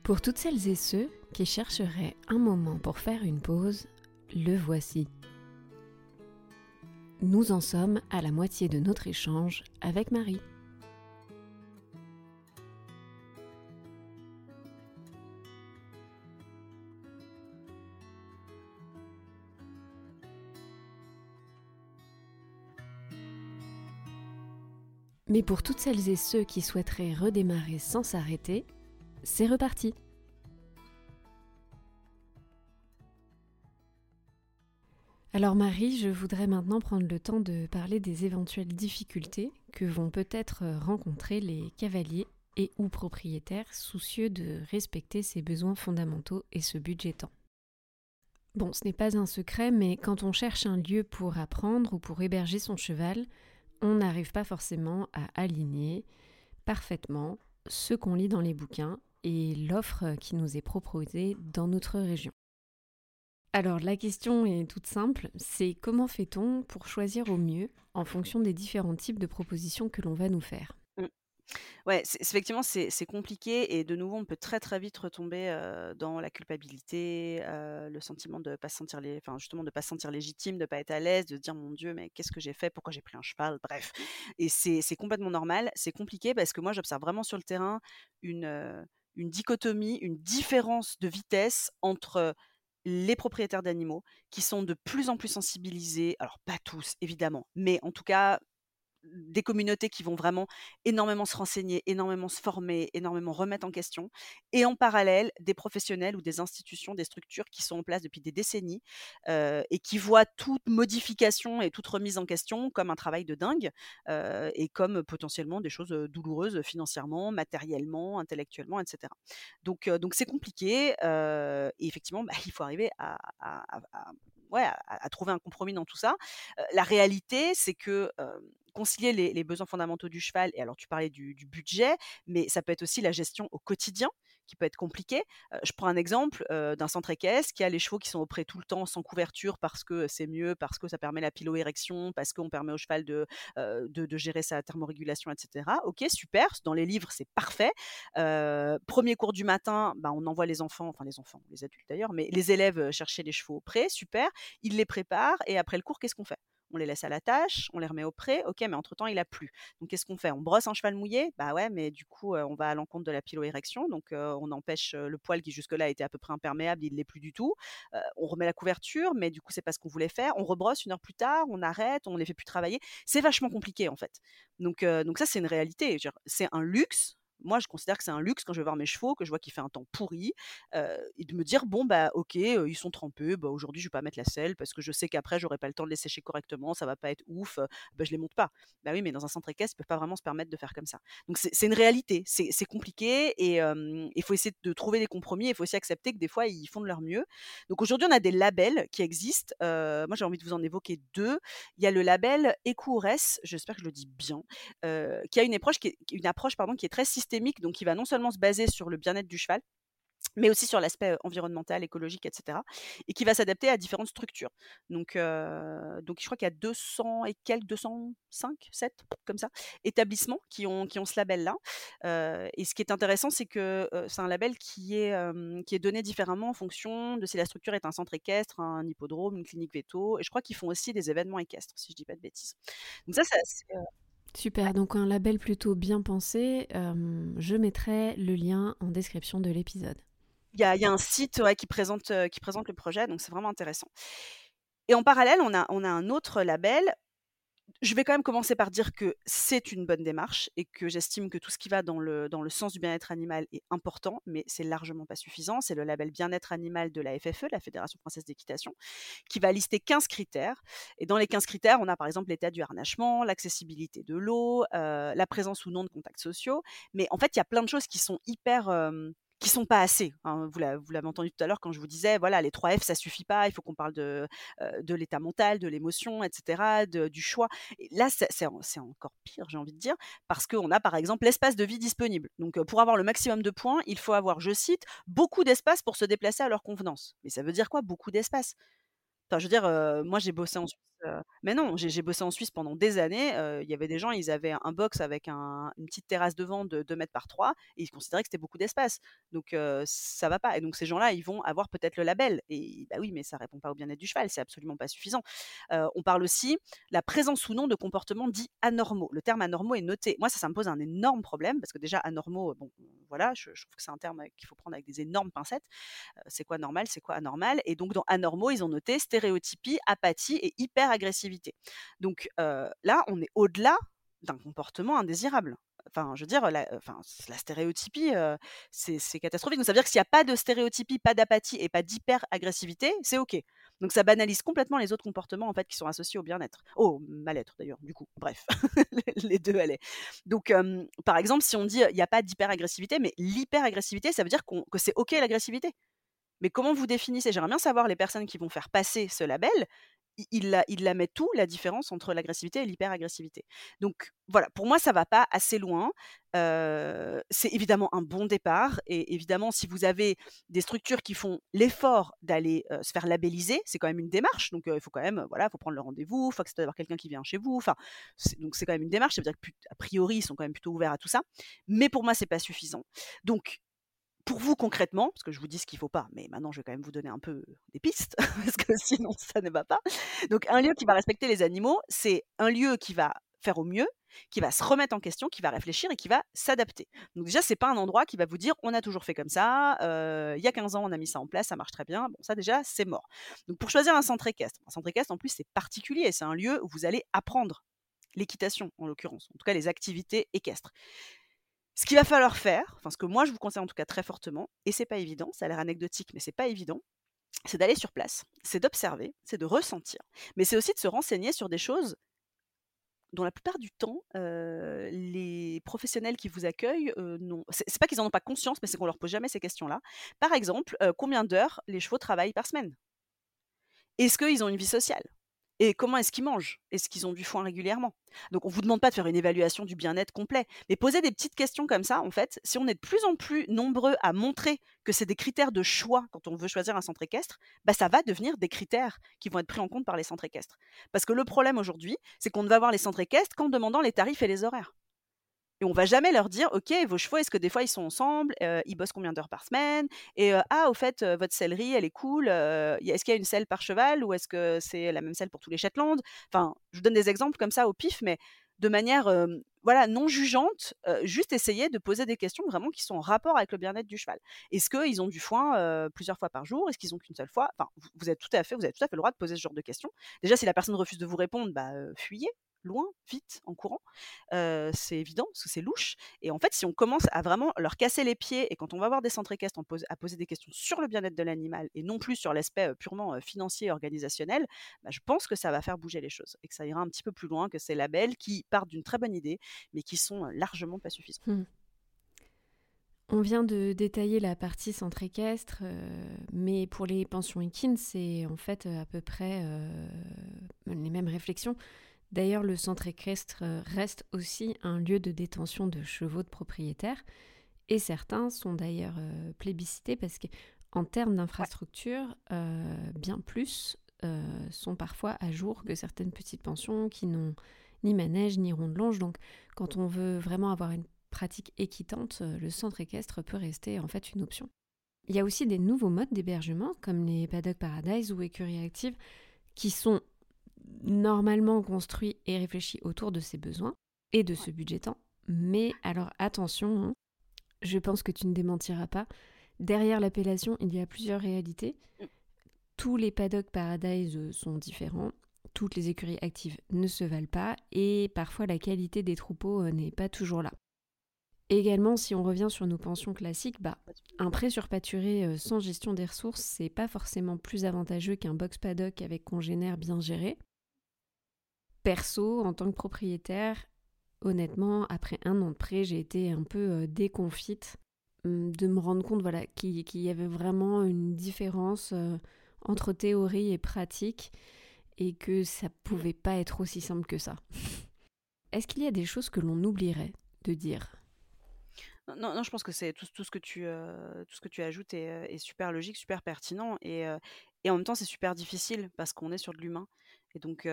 Speaker 1: Pour toutes celles et ceux qui chercheraient un moment pour faire une pause, le voici. Nous en sommes à la moitié de notre échange avec Marie. Mais pour toutes celles et ceux qui souhaiteraient redémarrer sans s'arrêter, c'est reparti. Alors Marie, je voudrais maintenant prendre le temps de parler des éventuelles difficultés que vont peut-être rencontrer les cavaliers et ou propriétaires soucieux de respecter ses besoins fondamentaux et ce budget Bon, ce n'est pas un secret, mais quand on cherche un lieu pour apprendre ou pour héberger son cheval, on n'arrive pas forcément à aligner parfaitement ce qu'on lit dans les bouquins et l'offre qui nous est proposée dans notre région. Alors la question est toute simple, c'est comment fait-on pour choisir au mieux en fonction des différents types de propositions que l'on va nous faire? Mmh.
Speaker 2: Ouais, effectivement, c'est compliqué et de nouveau, on peut très très vite retomber dans la culpabilité, le sentiment de pas se sentir les, enfin justement de pas se sentir légitime, de pas être à l'aise, de dire mon Dieu, mais qu'est-ce que j'ai fait, pourquoi j'ai pris un cheval, bref. Et c'est complètement normal. C'est compliqué parce que moi, j'observe vraiment sur le terrain une une dichotomie, une différence de vitesse entre les propriétaires d'animaux qui sont de plus en plus sensibilisés, alors pas tous évidemment, mais en tout cas des communautés qui vont vraiment énormément se renseigner, énormément se former, énormément remettre en question, et en parallèle des professionnels ou des institutions, des structures qui sont en place depuis des décennies et qui voient toute modification et toute remise en question comme un travail de dingue et comme potentiellement des choses douloureuses financièrement, matériellement, intellectuellement, etc. Donc donc c'est compliqué et effectivement bah, il faut arriver à, à, trouver un compromis dans tout ça. la réalité, c'est que concilier les, besoins fondamentaux du cheval, et alors tu parlais du, budget, mais ça peut être aussi la gestion au quotidien qui peut être compliquée. je prends un exemple d'un centre équestre qui a les chevaux qui sont auprès tout le temps sans couverture parce que c'est mieux, parce que ça permet la piloérection, parce qu'on permet au cheval de, de, gérer sa thermorégulation, etc. Ok, super, dans les livres c'est parfait. premier cours du matin, bah, on envoie les enfants, enfin les enfants, les adultes d'ailleurs, mais les élèves chercher les chevaux auprès, super, ils les préparent et après le cours, qu'est-ce qu'on fait? On les laisse à la tâche, on les remet au pré, ok, mais entre-temps, il a plu. Donc, qu'est-ce qu'on fait? On brosse un cheval mouillé? Bah ouais, mais du coup, on va à l'encontre de la piloérection, donc on empêche le poil qui jusque-là était à peu près imperméable, il ne l'est plus du tout. on remet la couverture, mais du coup, c'est pas ce qu'on voulait faire. On rebrosse une heure plus tard, on arrête, on les fait plus travailler. C'est vachement compliqué, en fait. Donc, donc ça, c'est une réalité. C'est un luxe moi, je considère que c'est un luxe quand je vais voir mes chevaux, que je vois qu'il fait un temps pourri, et de me dire bon bah ok, ils sont trempés, bah aujourd'hui je vais pas mettre la selle parce que je sais qu'après j'aurai pas le temps de les sécher correctement, ça va pas être ouf, bah je les monte pas. Bah oui, mais dans un centre équestre, ils peuvent pas vraiment se permettre de faire comme ça. Donc c'est une réalité, c'est compliqué et il faut essayer de trouver des compromis. Il faut aussi accepter que des fois ils font de leur mieux. Donc aujourd'hui, on a des labels qui existent. moi, j'ai envie de vous en évoquer deux. Il y a le label Ecoures, j'espère que je le dis bien, qui a une approche qui est, une approche pardon qui est très systémique, donc qui va non seulement se baser sur le bien-être du cheval, mais aussi sur l'aspect environnemental, écologique, etc. Et qui va s'adapter à différentes structures. Donc, donc je crois qu'il y a 200 et quelques, 205, 7, comme ça, établissements qui ont, qui ont ce label-là. et ce qui est intéressant, c'est que c'est un label qui est, qui est donné différemment en fonction de si la structure est un centre équestre, un hippodrome, une clinique veto. Et je crois qu'ils font aussi des événements équestres, si je ne dis pas de bêtises. Donc ça, c'est
Speaker 1: Super, donc un label plutôt bien pensé. je mettrai le lien en description de l'épisode.
Speaker 2: Il y a, un site qui, présente, qui présente le projet, donc c'est vraiment intéressant. Et en parallèle, on a un autre label. Je vais quand même commencer par dire que c'est une bonne démarche et que j'estime que tout ce qui va dans le, sens du bien-être animal est important, mais c'est largement pas suffisant. C'est le label bien-être animal de la FFE, la Fédération française d'équitation, qui va lister 15 critères. Et dans les 15 critères, on a par exemple l'état du harnachement, l'accessibilité de l'eau, la présence ou non de contacts sociaux. Mais en fait, il y a plein de choses qui sont hyper qui sont pas assez. Hein. Vous l'avez entendu tout à l'heure quand je vous disais, voilà, les 3 F, ça suffit pas. Il faut qu'on parle de, de l'état mental, de l'émotion, etc., du choix. Là, c'est encore pire, j'ai envie de dire, parce qu'on a par exemple l'espace de vie disponible. Donc, pour avoir le maximum de points, il faut avoir, je cite, beaucoup d'espace pour se déplacer à leur convenance. Mais ça veut dire quoi, beaucoup d'espace? Enfin, je veux dire, moi, j'ai bossé en Suisse. mais non, j'ai bossé en Suisse pendant des années. Il y avait des gens, ils avaient un box avec une petite terrasse devant de 2 mètres par 3 et ils considéraient que c'était beaucoup d'espace. Donc, ça va pas. Et donc, ces gens-là, ils vont avoir peut-être le label. Et bah oui, mais ça répond pas au bien-être du cheval. C'est absolument pas suffisant. on parle aussi la présence ou non de comportements dits anormaux. Le terme anormaux est noté. Moi, ça, ça me pose un énorme problème parce que déjà, anormaux, bon, voilà, je, je trouve que c'est un terme qu'il faut prendre avec des énormes pincettes. c'est quoi normal, c'est quoi anormal Et donc, dans anormaux, ils ont noté stéréotypie, apathie et hyperagressivité. Donc là, on est au-delà d'un comportement indésirable. Enfin, je veux dire, la, enfin, la stéréotypie, c'est catastrophique. Donc, ça veut dire que s'il n'y a pas de stéréotypie, pas d'apathie et pas d'hyperagressivité, c'est OK. Donc, ça banalise complètement les autres comportements en fait qui sont associés au bien-être. Au mal-être d'ailleurs, du coup. Bref, les deux allaient. Donc, par exemple, si on dit il n'y a pas d'hyperagressivité, mais l'hyperagressivité, ça veut dire que c'est OK l'agressivité. Mais comment vous définissez? J'aimerais bien savoir les personnes qui vont faire passer ce label. Ils la, il la mettent tout, la différence entre l'agressivité et l'hyperagressivité? Donc voilà, pour moi, ça va pas assez loin. c'est évidemment un bon départ. Et évidemment, si vous avez des structures qui font l'effort d'aller se faire labelliser, c'est quand même une démarche. Donc il faut quand même, voilà, faut prendre le rendez-vous, il faut avoir quelqu'un qui vient chez vous. Enfin, donc c'est quand même une démarche. Ça veut dire qu'a priori, ils sont quand même plutôt ouverts à tout ça. Mais pour moi, c'est pas suffisant. Donc pour vous concrètement, parce que je vous dis ce qu'il ne faut pas, mais maintenant je vais quand même vous donner un peu des pistes, parce que sinon ça ne va pas. Donc un lieu qui va respecter les animaux, c'est un lieu qui va faire au mieux, qui va se remettre en question, qui va réfléchir et qui va s'adapter. Donc déjà, c'est pas un endroit qui va vous dire on a toujours fait comme ça, il y a 15 ans on a mis ça en place, ça marche très bien. Bon, ça déjà, c'est mort. Donc pour choisir un centre équestre, un centre équestre en plus c'est particulier, c'est un lieu où vous allez apprendre l'équitation en l'occurrence, en tout cas les activités équestres. Ce qu'il va falloir faire, enfin ce que moi je vous conseille en tout cas très fortement, et c'est pas évident, ça a l'air anecdotique, mais c'est pas évident, c'est d'aller sur place, c'est d'observer, c'est de ressentir, mais c'est aussi de se renseigner sur des choses dont la plupart du temps, les professionnels qui vous accueillent, non. C'est pas qu'ils n'en ont pas conscience, mais c'est qu'on leur pose jamais ces questions-là. Par exemple, combien d'heures les chevaux travaillent par semaine? Est-ce qu'ils ont une vie sociale? Et comment est-ce qu'ils mangent? Est-ce qu'ils ont du foin régulièrement? Donc on ne vous demande pas de faire une évaluation du bien-être complet, mais poser des petites questions comme ça, en fait, si on est de plus en plus nombreux à montrer que c'est des critères de choix quand on veut choisir un centre équestre, bah ça va devenir des critères qui vont être pris en compte par les centres équestres. Parce que le problème aujourd'hui, c'est qu'on ne va voir les centres équestres qu'en demandant les tarifs et les horaires. Et on va jamais leur dire, OK, vos chevaux, est-ce que des fois ils sont ensemble? Ils bossent combien d'heures par semaine? Et ah, au fait, votre sellerie, elle est cool. est-ce qu'il y a une selle par cheval ou est-ce que c'est la même selle pour tous les Shetland Enfin, je vous donne des exemples comme ça au pif, mais de manière voilà non jugeante, juste essayer de poser des questions vraiment qui sont en rapport avec le bien-être du cheval. Est-ce qu'ils ont du foin plusieurs fois par jour? Est-ce qu'ils ont qu'une seule fois? Enfin, vous, êtes tout à fait, vous avez tout à fait le droit de poser ce genre de questions. Déjà, si la personne refuse de vous répondre, bah, fuyez loin, vite, en courant. c'est évident parce que c'est louche. Et en fait, si on commence à vraiment leur casser les pieds et quand on va voir des centres équestres, à poser des questions sur le bien-être de l'animal et non plus sur l'aspect purement financier et organisationnel, bah, je pense que ça va faire bouger les choses et que ça ira un petit peu plus loin que ces labels qui partent d'une très bonne idée mais qui sont largement pas suffisants. Mmh.
Speaker 1: On vient de détailler la partie centre équestre, mais pour les pensions équines, c'est en fait à peu près les mêmes réflexions. D'ailleurs, le centre équestre reste aussi un lieu de détention de chevaux de propriétaires, et certains sont d'ailleurs euh, plébiscités parce qu'en termes d'infrastructure, bien plus sont parfois à jour que certaines petites pensions qui n'ont ni manège ni ronde longe. Donc, quand on veut vraiment avoir une pratique équitante, euh, le centre équestre peut rester en fait une option. Il y a aussi des nouveaux modes d'hébergement comme les Paddock Paradise ou Écurie Active qui sont normalement construits et réfléchis autour de ses besoins et de ce budget temps. Mais alors attention, hein, je pense que tu ne démentiras pas, derrière l'appellation, il y a plusieurs réalités. Mm. Tous les Paddock Paradise sont différents, toutes les écuries actives ne se valent pas et parfois la qualité des troupeaux euh, n'est pas toujours là. Également, si on revient sur nos pensions classiques, bah, un prêt sur pâturé euh, sans gestion des ressources, c'est pas forcément plus avantageux qu'un box paddock avec congénère bien géré. Perso, en tant que propriétaire, honnêtement, après un an de prêt, j'ai été un peu euh, déconfite hum, de me rendre compte voilà, qu'il y avait vraiment une différence euh, entre théorie et pratique et que ça pouvait pas être aussi simple que ça. Est-ce qu'il y a des choses que l'on oublierait de dire?
Speaker 2: Non, non, je pense que c'est tout, ce que tu, tout ce que tu ajoutes est, super logique, super pertinent et, et en même temps c'est super difficile parce qu'on est sur de l'humain. Et donc,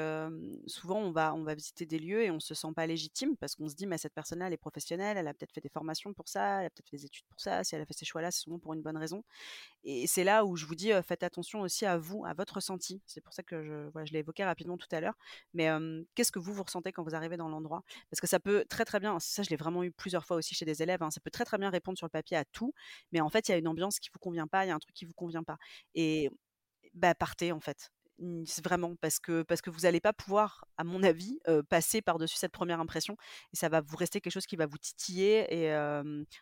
Speaker 2: souvent, on va, on va visiter des lieux et on se sent pas légitime parce qu'on se dit, mais cette personne-là, elle est professionnelle, elle a peut-être fait des formations pour ça, elle a peut-être fait des études pour ça. Si elle a fait ces choix-là, c'est souvent pour une bonne raison. Et c'est là où je vous dis, faites attention aussi à vous, à votre ressenti. C'est pour ça que je, voilà, je l'ai évoqué rapidement tout à l'heure. Mais qu'est-ce que vous, vous ressentez quand vous arrivez dans l'endroit? Parce que ça peut très, très bien, ça, je l'ai vraiment eu plusieurs fois aussi chez des élèves, hein, ça peut très, très bien répondre sur le papier à tout. Mais en fait, il y a une ambiance qui vous convient pas, il y a un truc qui vous convient pas. Et bah, partez en fait. Vraiment parce que parce que vous n'allez pas pouvoir, à mon avis, passer par-dessus cette première impression et ça va vous rester quelque chose qui va vous titiller et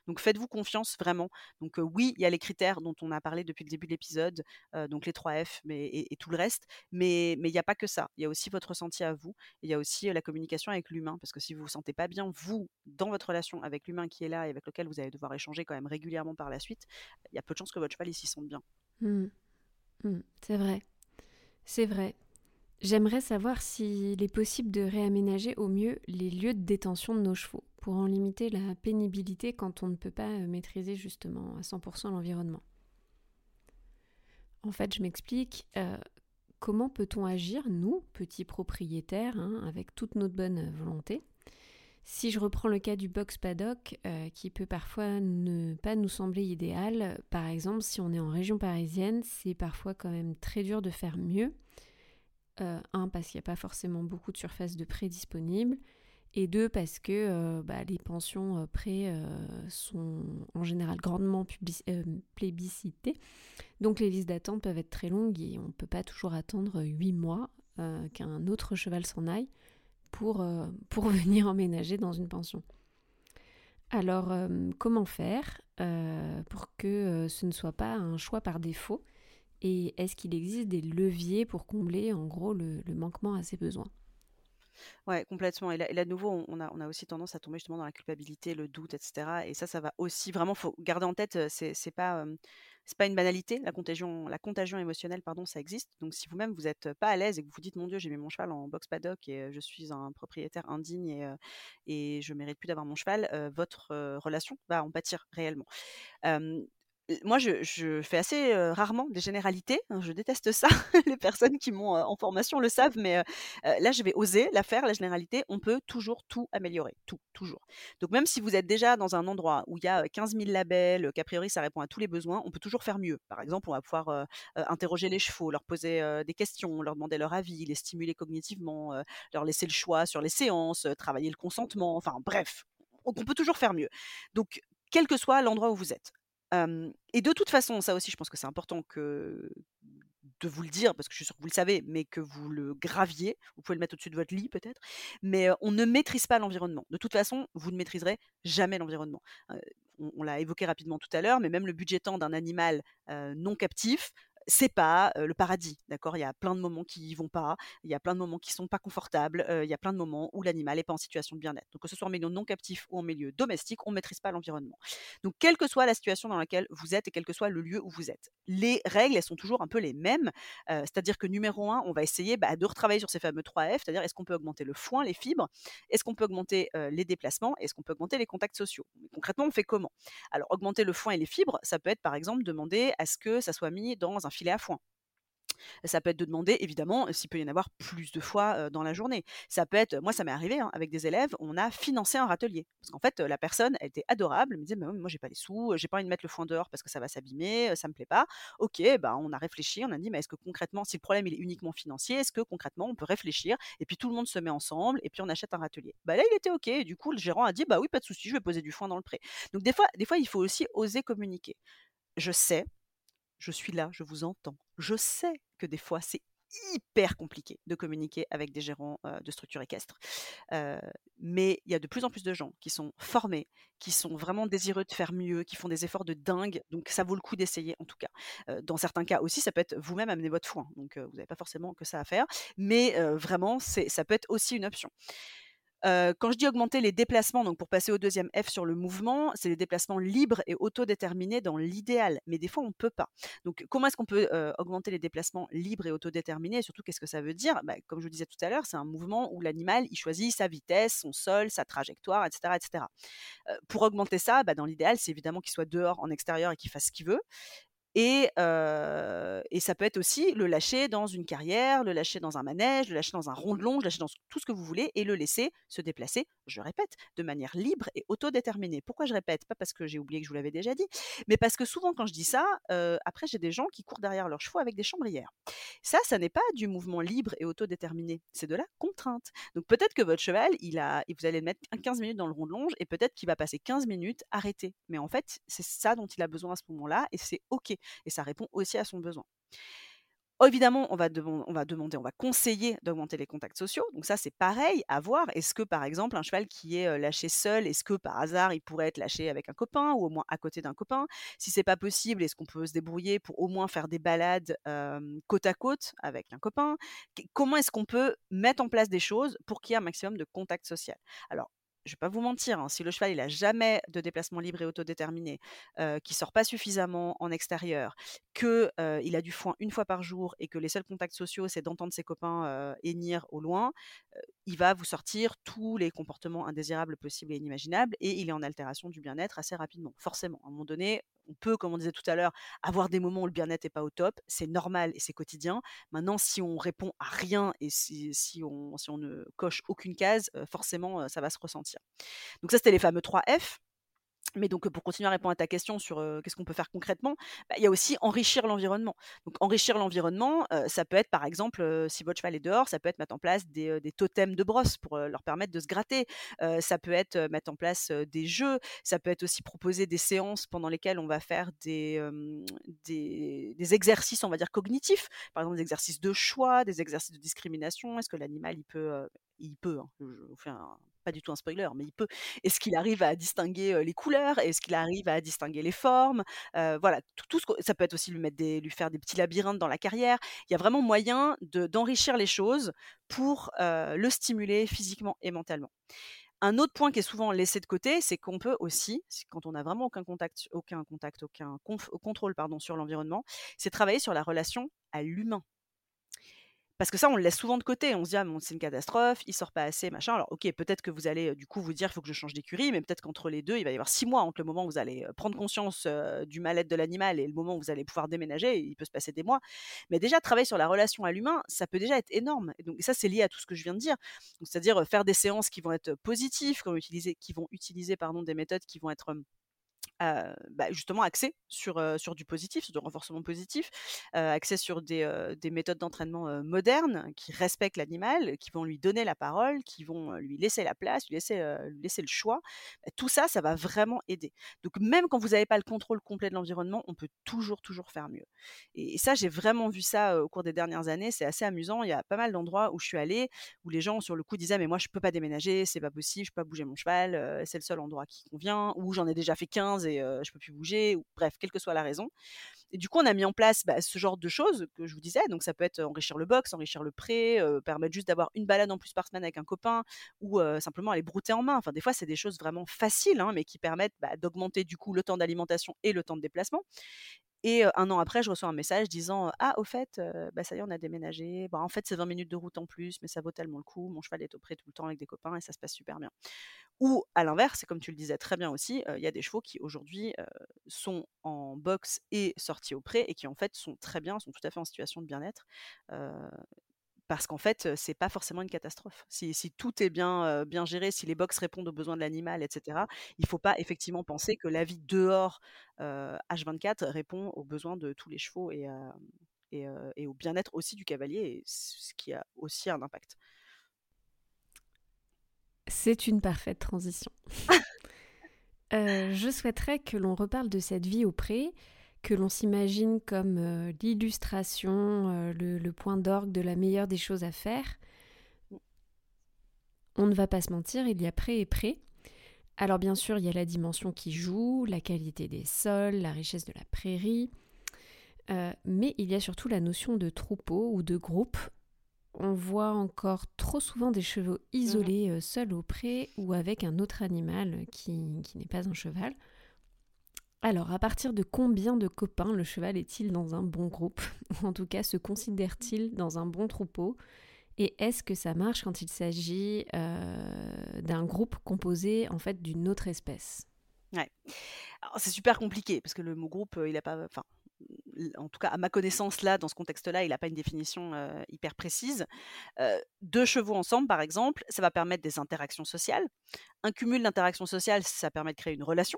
Speaker 2: donc faites-vous confiance vraiment. Donc oui, il y a les critères dont on a parlé depuis le début de l'épisode, donc les 3 F mais et, tout le reste, mais mais il n'y a pas que ça. Il y a aussi votre ressenti à vous, il y a aussi la communication avec l'humain parce que si vous vous sentez pas bien vous dans votre relation avec l'humain qui est là et avec lequel vous allez devoir échanger quand même régulièrement par la suite, il y a peu de chances que votre cheval s'y sente bien.
Speaker 1: Mmh. Mmh. c'est vrai. C'est vrai. J'aimerais savoir s'il est possible de réaménager au mieux les lieux de détention de nos chevaux pour en limiter la pénibilité quand on ne peut pas euh, maîtriser justement à 100% l'environnement. En fait, je m'explique. Euh, comment peut-on agir, nous, petits propriétaires, hein, avec toute notre bonne volonté Si je reprends le cas du box paddock, euh, qui peut parfois ne pas nous sembler idéal, par exemple, si on est en région parisienne, c'est parfois quand même très dur de faire mieux euh, un, parce qu'il n'y a pas forcément beaucoup de surface de prêt disponible. Et deux, parce que euh, bah, les pensions prêts sont en général grandement plébiscitées. Donc les listes d'attente peuvent être très longues et on ne peut pas toujours attendre huit mois qu'un autre cheval s'en aille pour, pour venir emménager dans une pension. Alors, comment faire pour que ce ne soit pas un choix par défaut? Et est-ce qu'il existe des leviers pour combler en gros le, manquement à ses besoins?
Speaker 2: Ouais, complètement. Et là, de nouveau, on a, aussi tendance à tomber justement dans la culpabilité, le doute, etc. Et ça, ça va aussi vraiment, faut garder en tête, c'est, c'est pas, pas une banalité. La contagion, la contagion émotionnelle, pardon, ça existe. Donc, si vous-même vous n'êtes pas à l'aise et que vous vous dites, mon Dieu, j'ai mis mon cheval en box paddock et je suis un propriétaire indigne et, et je mérite plus d'avoir mon cheval, votre relation va en pâtir réellement moi, je, fais assez rarement des généralités. Hein, je déteste ça. Les personnes qui m'ont en formation le savent, mais là, je vais oser la faire, la généralité. On peut toujours tout améliorer. Tout, toujours. Donc, même si vous êtes déjà dans un endroit où il y a 15 000 labels, qu'a priori, ça répond à tous les besoins, on peut toujours faire mieux. Par exemple, on va pouvoir interroger les chevaux, leur poser des questions, leur demander leur avis, les stimuler cognitivement, leur laisser le choix sur les séances, travailler le consentement. Enfin, bref, on peut toujours faire mieux. Donc, quel que soit l'endroit où vous êtes et de toute façon, ça aussi, je pense que c'est important de vous le dire, parce que je suis sûre que vous le savez, mais que vous le graviez. Vous pouvez le mettre au-dessus de votre lit peut-être. Mais on ne maîtrise pas l'environnement. De toute façon, vous ne maîtriserez jamais l'environnement. on, l'a évoqué rapidement tout à l'heure, mais même le budgetant d'un animal non captif, c'est pas le paradis, d'accord? Il y a plein de moments qui y vont pas, il y a plein de moments qui sont pas confortables, il y a plein de moments où l'animal n'est pas en situation de bien-être. Donc que ce soit en milieu non captif ou en milieu domestique, on ne maîtrise pas l'environnement. Donc quelle que soit la situation dans laquelle vous êtes et quel que soit le lieu où vous êtes, les règles elles sont toujours un peu les mêmes. c'est-à-dire que numéro un, on va essayer bah, de retravailler sur ces fameux 3F, c'est-à-dire est-ce qu'on peut augmenter le foin, les fibres, est-ce qu'on peut augmenter les déplacements, est-ce qu'on peut augmenter les contacts sociaux? concrètement, on fait comment? Alors augmenter le foin et les fibres, ça peut être par exemple demander à ce que ça soit mis dans un filet à foin. Ça peut être de demander, évidemment, s'il peut y en avoir plus de fois dans la journée. Ça peut être, moi, ça m'est arrivé hein, avec des élèves, on a financé un râtelier. Parce qu'en fait, la personne, elle était adorable, elle me disait, mais moi, j'ai pas les sous, j'ai pas envie de mettre le foin dehors parce que ça va s'abîmer, ça me plaît pas. Ok, bah, on a réfléchi, on a dit, mais est-ce que concrètement, si le problème il est uniquement financier, est-ce que concrètement, on peut réfléchir et puis tout le monde se met ensemble et puis on achète un râtelier? Bah là, il était ok. Et du coup, le gérant a dit, bah oui, pas de souci, je vais poser du foin dans le pré. Donc des fois, des fois, il faut aussi oser communiquer. Je sais, je suis là, je vous entends. Je sais que des fois, c'est hyper compliqué de communiquer avec des gérants de structures équestres. mais il y a de plus en plus de gens qui sont formés, qui sont vraiment désireux de faire mieux, qui font des efforts de dingue. Donc ça vaut le coup d'essayer en tout cas. dans certains cas aussi, ça peut être vous-même amener votre foin. Donc vous n'avez pas forcément que ça à faire. Mais vraiment, ça peut être aussi une option quand je dis augmenter les déplacements, donc pour passer au deuxième F sur le mouvement, c'est les déplacements libres et autodéterminés dans l'idéal. Mais des fois, on ne peut pas. Donc, comment est-ce qu'on peut augmenter les déplacements libres et autodéterminés? Et surtout, qu'est-ce que ça veut dire? Bah, Comme je vous disais tout à l'heure, c'est un mouvement où l'animal il choisit sa vitesse, son sol, sa trajectoire, etc. etc. pour augmenter ça, bah, dans l'idéal, c'est évidemment qu'il soit dehors, en extérieur et qu'il fasse ce qu'il veut. Et, ça peut être aussi le lâcher dans une carrière, le lâcher dans un manège, le lâcher dans un rond de long, le lâcher dans tout ce que vous voulez et le laisser se déplacer, je répète, de manière libre et autodéterminée. Pourquoi je répète? Pas parce que j'ai oublié que je vous l'avais déjà dit, mais parce que souvent quand je dis ça, après j'ai des gens qui courent derrière leurs chevaux avec des chambrières. Ça, ça n'est pas du mouvement libre et autodéterminé, c'est de la contrainte. Donc peut-être que votre cheval, il a, vous allez le mettre 15 minutes dans le rond de longe et peut-être qu'il va passer 15 minutes arrêté. Mais en fait, c'est ça dont il a besoin à ce moment-là et c'est OK et ça répond aussi à son besoin. Évidemment, on va, demander, on va conseiller d'augmenter les contacts sociaux. Donc ça, c'est pareil à voir. Est-ce que, par exemple, un cheval qui est lâché seul, est-ce que par hasard, il pourrait être lâché avec un copain ou au moins à côté d'un copain? Si c'est pas possible, est-ce qu'on peut se débrouiller pour au moins faire des balades côte à côte avec un copain? Comment est-ce qu'on peut mettre en place des choses pour qu'il y ait un maximum de contact social? Alors, je vais pas vous mentir, hein, si le cheval il a jamais de déplacement libre et autodéterminé, euh, qui sort pas suffisamment en extérieur, que il a du foin une fois par jour et que les seuls contacts sociaux c'est d'entendre ses copains hennir au loin, il va vous sortir tous les comportements indésirables possibles et inimaginables et il est en altération du bien-être assez rapidement. Forcément, à un moment donné, on peut, comme on disait tout à l'heure, avoir des moments où le bien-être n'est pas au top, c'est normal et c'est quotidien. Maintenant, si on répond à rien et si, si, on, si on ne coche aucune case, forcément, ça va se ressentir. Donc ça, c'était les fameux 3 F. Mais donc, pour continuer à répondre à ta question sur qu'est-ce qu'on peut faire concrètement, bah, il y a aussi enrichir l'environnement. Donc, enrichir l'environnement, ça peut être, par exemple, si votre cheval est dehors, ça peut être mettre en place des, totems de brosse pour leur permettre de se gratter. ça peut être mettre en place des jeux. Ça peut être aussi proposer des séances pendant lesquelles on va faire des, exercices, on va dire, cognitifs. Par exemple, des exercices de choix, des exercices de discrimination. Est-ce que l'animal, il peut, il peut, hein, je, vous fais un, pas du tout un spoiler, mais il peut. Est-ce qu'il arrive à distinguer les couleurs? Est-ce qu'il arrive à distinguer les formes? Voilà, tout, ce ça peut être aussi lui mettre des, lui faire des petits labyrinthes dans la carrière. Il y a vraiment moyen d'enrichir les choses pour le stimuler physiquement et mentalement. Un autre point qui est souvent laissé de côté, c'est qu'on peut aussi, quand on n'a vraiment aucun contact, aucun contact, aucun contrôle pardon, sur l'environnement, c'est travailler sur la relation à l'humain. Parce que ça, on le laisse souvent de côté. On se dit, ah, c'est une catastrophe, il sort pas assez, machin. Alors, ok, peut-être que vous allez du coup vous dire, il faut que je change d'écurie, mais peut-être qu'entre les deux, il va y avoir six mois entre le moment où vous allez prendre conscience du mal-être de l'animal et le moment où vous allez pouvoir déménager. Il peut se passer des mois. Mais déjà, travailler sur la relation à l'humain, ça peut déjà être énorme. Et donc, ça, c'est lié à tout ce que je viens de dire. C'est-à-dire faire des séances qui vont être positives, qui vont utiliser, qui vont utiliser pardon, des méthodes qui vont être bah, justement axé sur, sur du positif, sur du renforcement positif, axé sur des, des méthodes d'entraînement modernes qui respectent l'animal, qui vont lui donner la parole, qui vont lui laisser la place, lui laisser, laisser le choix. Bah, tout ça, ça va vraiment aider. Donc même quand vous n'avez pas le contrôle complet de l'environnement, on peut toujours, toujours faire mieux. Et, ça, j'ai vraiment vu ça au cours des dernières années. C'est assez amusant. Il y a pas mal d'endroits où je suis allée où les gens sur le coup disaient mais moi je peux pas déménager, c'est pas possible, je peux pas bouger mon cheval, c'est le seul endroit qui convient, ou j'en ai déjà fait 15 et je peux plus bouger, ou bref, quelle que soit la raison. Et du coup, on a mis en place bah, ce genre de choses que je vous disais. Donc, ça peut être enrichir le box, enrichir le pré, permettre juste d'avoir une balade en plus par semaine avec un copain, ou simplement aller brouter en main. Enfin, des fois, c'est des choses vraiment faciles, hein, mais qui permettent bah, d'augmenter du coup le temps d'alimentation et le temps de déplacement. Et un an après, je reçois un message disant Ah, au fait, bah, ça y est, on a déménagé. Bah, en fait, c'est 20 minutes de route en plus, mais ça vaut tellement le coup. Mon cheval est au pré tout le temps avec des copains et ça se passe super bien. Ou à l'inverse, comme tu le disais très bien aussi, il y a des chevaux qui aujourd'hui sont en box et sortis au pré et qui en fait sont très bien, sont tout à fait en situation de bien-être parce qu'en fait, c'est pas forcément une catastrophe. Si, tout est bien, bien géré, si les box répondent aux besoins de l'animal, etc., il faut pas effectivement penser que la vie dehors H24 répond aux besoins de tous les chevaux et, et, au bien-être aussi du cavalier, ce qui a aussi un impact.
Speaker 1: C'est une parfaite transition. je souhaiterais que l'on reparle de cette vie au pré que l'on s'imagine comme euh, l'illustration, euh, le, point d'orgue de la meilleure des choses à faire, on ne va pas se mentir, il y a pré et pré. Alors bien sûr, il y a la dimension qui joue, la qualité des sols, la richesse de la prairie, euh, mais il y a surtout la notion de troupeau ou de groupe. On voit encore trop souvent des chevaux isolés, seuls au pré ou avec un autre animal qui n'est pas un cheval. Alors, à partir de combien de copains le cheval est-il dans un bon groupe? Ou en tout cas, se considère-t-il dans un bon troupeau? Et est-ce que ça marche quand il s'agit euh, d'un groupe composé en fait d'une autre espèce?
Speaker 2: Ouais. C'est super compliqué parce que le mot groupe, euh, il n'a pas. Enfin, en tout cas, à ma connaissance, là, dans ce contexte-là, il n'a pas une définition euh, hyper précise. deux chevaux ensemble, par exemple, ça va permettre des interactions sociales. Un cumul d'interactions sociales, ça permet de créer une relation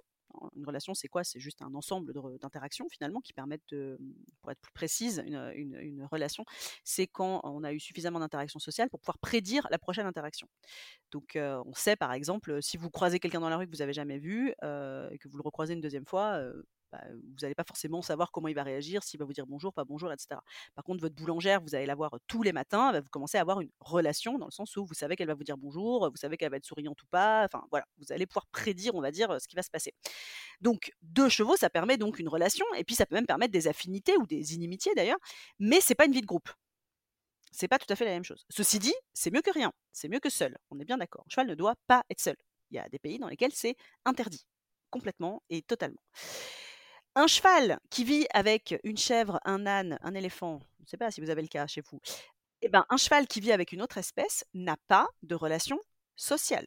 Speaker 2: une relation, c'est quoi? C'est juste un ensemble d'interactions finalement qui permettent de, pour être plus précise, une, relation, c'est quand on a eu suffisamment d'interactions sociales pour pouvoir prédire la prochaine interaction. Donc on sait par exemple, si vous croisez quelqu'un dans la rue que vous n'avez jamais vu et que vous le recroisez une deuxième fois, bah, vous n'allez pas forcément savoir comment il va réagir, s'il va vous dire bonjour, pas bonjour, etc. Par contre, votre boulangère, vous allez la voir tous les matins, vous commencez à avoir une relation dans le sens où vous savez qu'elle va vous dire bonjour, vous savez qu'elle va être souriante ou pas, enfin voilà, vous allez pouvoir prédire, on va dire, ce qui va se passer. Donc, deux chevaux, ça permet donc une relation, et puis ça peut même permettre des affinités ou des inimitiés d'ailleurs, mais c'est pas une vie de groupe. C'est pas tout à fait la même chose. Ceci dit, c'est mieux que rien, c'est mieux que seul, on est bien d'accord. cheval ne doit pas être seul. Il y a des pays dans lesquels c'est interdit, complètement et totalement. Un cheval qui vit avec une chèvre, un âne, un éléphant, je ne sais pas si vous avez le cas chez vous, eh ben, un cheval qui vit avec une autre espèce n'a pas de relation sociale.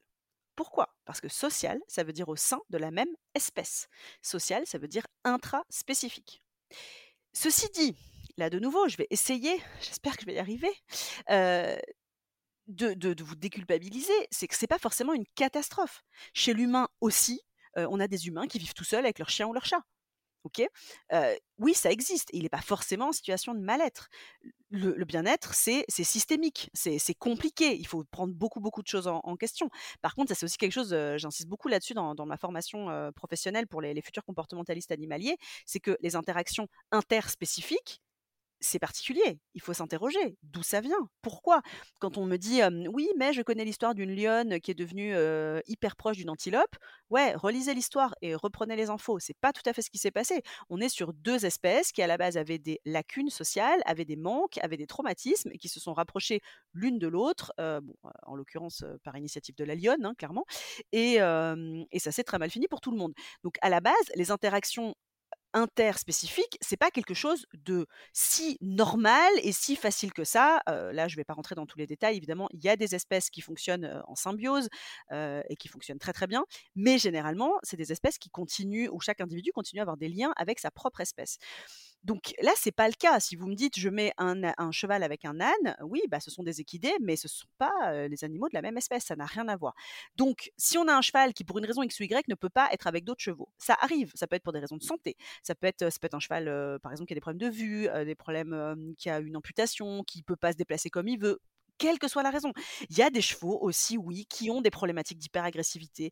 Speaker 2: Pourquoi? Parce que social, ça veut dire au sein de la même espèce. Social, ça veut dire intra-spécifique. Ceci dit, là de nouveau, je vais essayer, j'espère que je vais y arriver, euh, de, vous déculpabiliser, c'est que ce n'est pas forcément une catastrophe. Chez l'humain aussi, euh, on a des humains qui vivent tout seuls avec leur chien ou leur chat ok? Oui, ça existe. il n'est pas forcément en situation de mal-être. Le, bien-être, c'est systémique, c'est compliqué. Il faut prendre beaucoup, beaucoup de choses en, question. Par contre, ça c'est aussi quelque chose, j'insiste beaucoup là-dessus dans, ma formation professionnelle pour les, les futurs comportementalistes animaliers, c'est que les interactions interspécifiques, c'est particulier. Il faut s'interroger. D'où ça vient Pourquoi? Quand on me dit oui, mais je connais l'histoire d'une lionne qui est devenue hyper proche d'une antilope, ouais, relisez l'histoire et reprenez les infos. C'est pas tout à fait ce qui s'est passé. On est sur deux espèces qui à la base avaient des lacunes sociales, avaient des manques, avaient des traumatismes et qui se sont rapprochées l'une de l'autre. en l'occurrence par initiative de la lionne, hein, clairement. Et ça s'est très mal fini pour tout le monde. Donc à la base, les interactions interspécifique, c'est pas quelque chose de si normal et si facile que ça. Heu, là, je vais pas rentrer dans tous les détails, évidemment, il y a des espèces qui fonctionnent, heu, en symbiose, heu et qui fonctionnent très, très bien, mais généralement, c'est des espèces qui continuent où chaque individu continue à avoir des liens avec sa propre espèce. Donc là, c'est pas le cas. Si vous me dites: «Je mets un cheval avec un âne», oui, bah, ce sont des équidés, mais ce sont pas, les animaux de la même espèce, ça n'a rien à voir. Donc si on a un cheval qui, pour une raison X ou Y, ne peut pas être avec d'autres chevaux, ça arrive, ça peut être pour des raisons de santé, ça peut être, ça peut être un cheval, par exemple, qui a des problèmes de vue, des problèmes, qui a une amputation, qui peut pas se déplacer comme il veut, quelle que soit la raison. Il y a des chevaux aussi, oui, qui ont des problématiques d'hyperagressivité,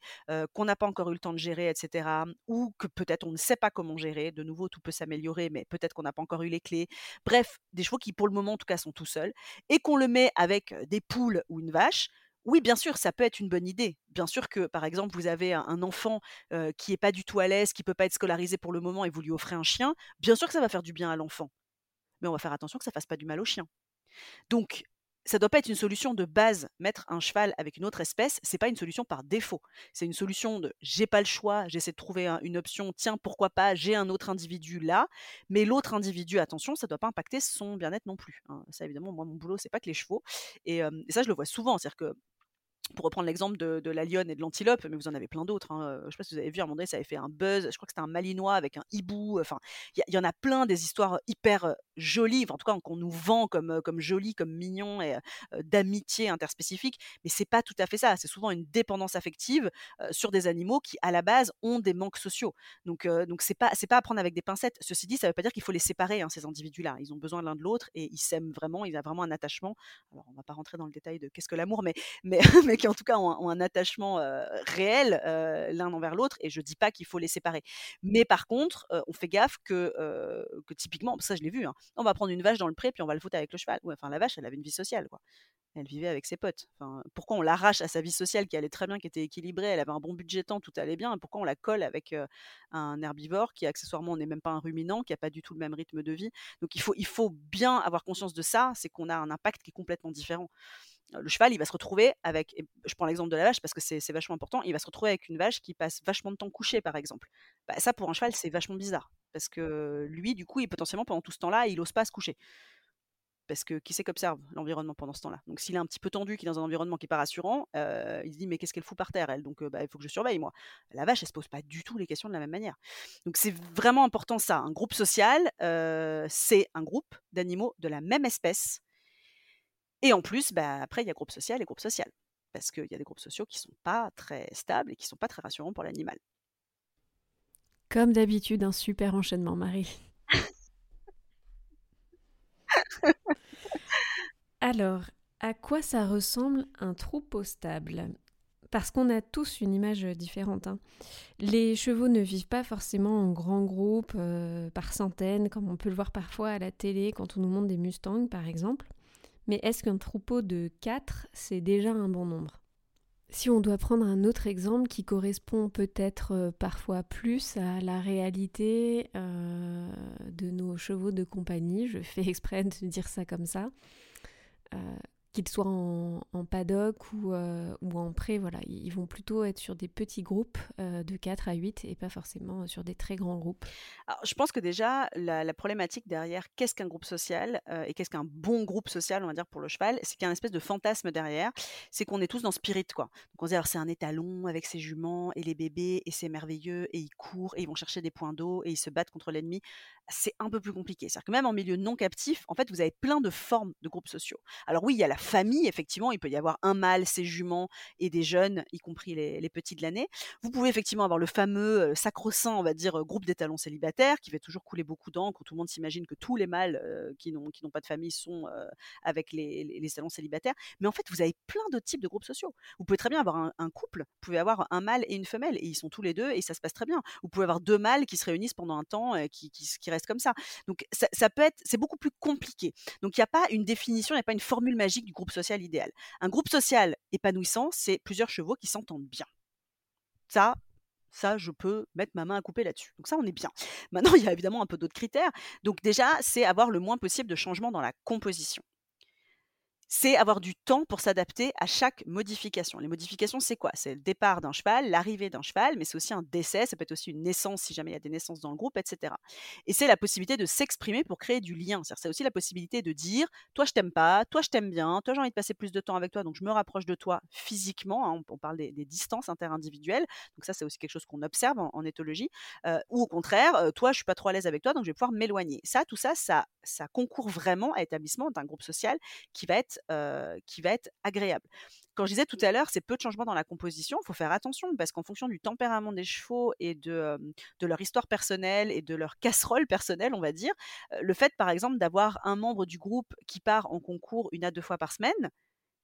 Speaker 2: qu'on n'a pas encore eu le temps de gérer et cetera, ou que peut-être on ne sait pas comment gérer. De nouveau, tout peut s'améliorer, mais peut-être qu'on n'a pas encore eu les clés. Bref, des chevaux qui, pour le moment, en tout cas, sont tout seuls et qu'on le met avec, des poules ou une vache, oui, bien sûr, ça peut être une bonne idée. Bien sûr que, par exemple, vous avez un enfant, qui est pas du tout à l'aise, qui peut pas être scolarisé pour le moment et vous lui offrez un chien, bien sûr que ça va faire du bien à l'enfant. Mais on va faire attention que ça fasse pas du mal au chien. Donc ça doit pas être une solution de base. Mettre un cheval avec une autre espèce, c'est pas une solution par défaut. C'est une solution de: «J'ai pas le choix, j'essaie de trouver un une option, tiens, pourquoi pas, j'ai un autre individu là». Mais l'autre individu, attention, ça doit pas impacter son bien-être non plus, hein. Ça évidemment, moi, mon boulot, c'est pas que les chevaux et et ça, je le vois souvent. C'est-à-dire que pour reprendre l'exemple de la lionne et de l'antilope, mais vous en avez plein d'autres, hein, heu, je sais pas si vous avez vu à un moment donné, ça avait fait un buzz, je crois que c'était un malinois avec un hibou, enfin, il y en a plein des histoires hyper, heu, jolies, en tout cas qu'on nous vend comme, jolies, comme mignons et d'amitié interspécifique, mais c'est pas tout à fait ça. C'est souvent une dépendance affective, sur des animaux qui, à la base, ont des manques sociaux. Donc heu, donc c'est pas à prendre avec des pincettes. Ceci dit, ça veut pas dire qu'il faut les séparer, hein, ces individus-là. Ils ont besoin l'un de l'autre et ils s'aiment vraiment, il y a vraiment un attachement. Alors on va pas rentrer dans le détail de qu'est-ce que l'amour, mais qui en tout cas ont un attachement, réel, l'un envers l'autre et je dis pas qu'il faut les séparer. Mais par contre, on fait gaffe que, typiquement ça je l'ai vu, hein, on va prendre une vache dans le pré puis on va le foutre avec le cheval. La vache, elle avait une vie sociale, quoi. Elle vivait avec ses potes. Enfin, pourquoi on l'arrache à sa vie sociale qui allait très bien, qui était équilibrée, elle avait un bon budget temps, tout allait bien, et pourquoi on la colle avec, un herbivore qui accessoirement n'est même pas un ruminant, qui a pas du tout le même rythme de vie? Donc il faut il faut bien avoir conscience de ça, c'est qu'on a un impact qui est complètement différent. Le cheval, il va se retrouver avec je prends l'exemple de la vache parce que c'est vachement important, il va se retrouver avec une vache qui passe vachement de temps couchée, par exemple. Bah, ça, pour un cheval, c'est vachement bizarre parce que lui, du coup, il potentiellement, pendant tout ce temps-là, il ose pas se coucher. Parce que qui c'est qui observe l'environnement pendant ce temps-là? Donc s'il est un petit peu tendu, qu'il est dans un environnement qui est pas rassurant, heu, il se dit: «Mais qu'est-ce qu'elle fout par terre elle? Donc heu, bah, il faut que je surveille moi». La vache, elle se pose pas du tout les questions de la même manière. Donc c'est vraiment important ça, un groupe social, heu, c'est un groupe d'animaux de la même espèce et en plus, bah, après il y a groupe social et groupe social. Parce qu'il y a des groupes sociaux qui sont pas très stables et qui sont pas très rassurants pour l'animal.
Speaker 1: Comme d'habitude, un super enchaînement, Marie. Alors, à quoi ça ressemble un troupeau stable? Parce qu'on a tous une image différente. hein. Les chevaux ne vivent pas forcément en grands groupes, euh, par centaines, comme on peut le voir parfois à la télé quand on nous montre des Mustangs, par exemple. Mais est-ce qu'un troupeau de 4, c'est déjà un bon nombre? Si on doit prendre un autre exemple qui correspond peut-être euh, parfois plus à la réalité euh, de nos chevaux de compagnie, je fais exprès de dire ça comme ça, euh, qu'ils soient en, paddock ou, euh, ou en pré, voilà, ils vont plutôt être sur des petits groupes euh, de 4 à 8 et pas forcément sur des très grands groupes.
Speaker 2: Alors, je pense que déjà, la, problématique derrière qu'est-ce qu'un groupe social euh, et qu'est-ce qu'un bon groupe social, on va dire, pour le cheval, c'est qu'il y a un espèce de fantasme derrière, c'est qu'on est tous dans Spirit, quoi. Donc on se dit, alors c'est un étalon avec ses juments et les bébés, et c'est merveilleux, et ils courent, et ils vont chercher des points d'eau, et ils se battent contre l'ennemi. C'est un peu plus compliqué. C'est-à-dire que même en milieu non captif, en fait, vous avez plein de formes de groupes sociaux. Alors oui, il y a la famille, effectivement, il peut y avoir un mâle, ses juments, et des jeunes, y compris les, petits de l'année. Vous pouvez effectivement avoir le fameux euh, sacro-saint, on va dire, euh, groupe d'étalons célibataires, qui fait toujours couler beaucoup d'encre, où tout le monde s'imagine que tous les mâles euh, qui n'ont pas de famille sont avec les, les, étalons célibataires. Mais en fait, vous avez plein d'autres types de groupes sociaux. Vous pouvez très bien avoir un, couple, vous pouvez avoir un mâle et une femelle, et ils sont tous les deux, et ça se passe très bien. Vous pouvez avoir deux mâles qui se réunissent pendant un temps, qui, qui comme ça. Donc ça, ça peut être, c'est beaucoup plus compliqué. Donc il n'y a pas une définition, il n'y a pas une formule magique du groupe social idéal. Un groupe social épanouissant, c'est plusieurs chevaux qui s'entendent bien. Ça, ça, je peux mettre ma main à couper là-dessus. Donc ça, on est bien. Maintenant, il y a évidemment un peu d'autres critères. Donc déjà, c'est avoir le moins possible de changement dans la composition. C'est avoir du temps pour s'adapter à chaque modification. Les modifications, c'est quoi? C'est le départ d'un cheval, l'arrivée d'un cheval, mais c'est aussi un décès, ça peut être aussi une naissance si jamais il y a des naissances dans le groupe, etc. Et c'est la possibilité de s'exprimer pour créer du lien. C'est aussi la possibilité de dire, toi je t'aime pas, toi je t'aime bien, toi j'ai envie de passer plus de temps avec toi, donc je me rapproche de toi physiquement. Hein, on, parle des, distances interindividuelles, donc ça c'est aussi quelque chose qu'on observe en, éthologie. Euh, ou au contraire, euh, toi je suis pas trop à l'aise avec toi, donc je vais pouvoir m'éloigner. Ça, tout ça, ça, ça concourt vraiment à l'établissement d'un groupe social qui va être, euh, qui va être agréable. Quand je disais tout à l'heure, c'est peu de changements dans la composition, il faut faire attention parce qu'en fonction du tempérament des chevaux et de, de leur histoire personnelle et de leur casserole personnelle, on va dire, le fait par exemple d'avoir un membre du groupe qui part en concours une à deux fois par semaine,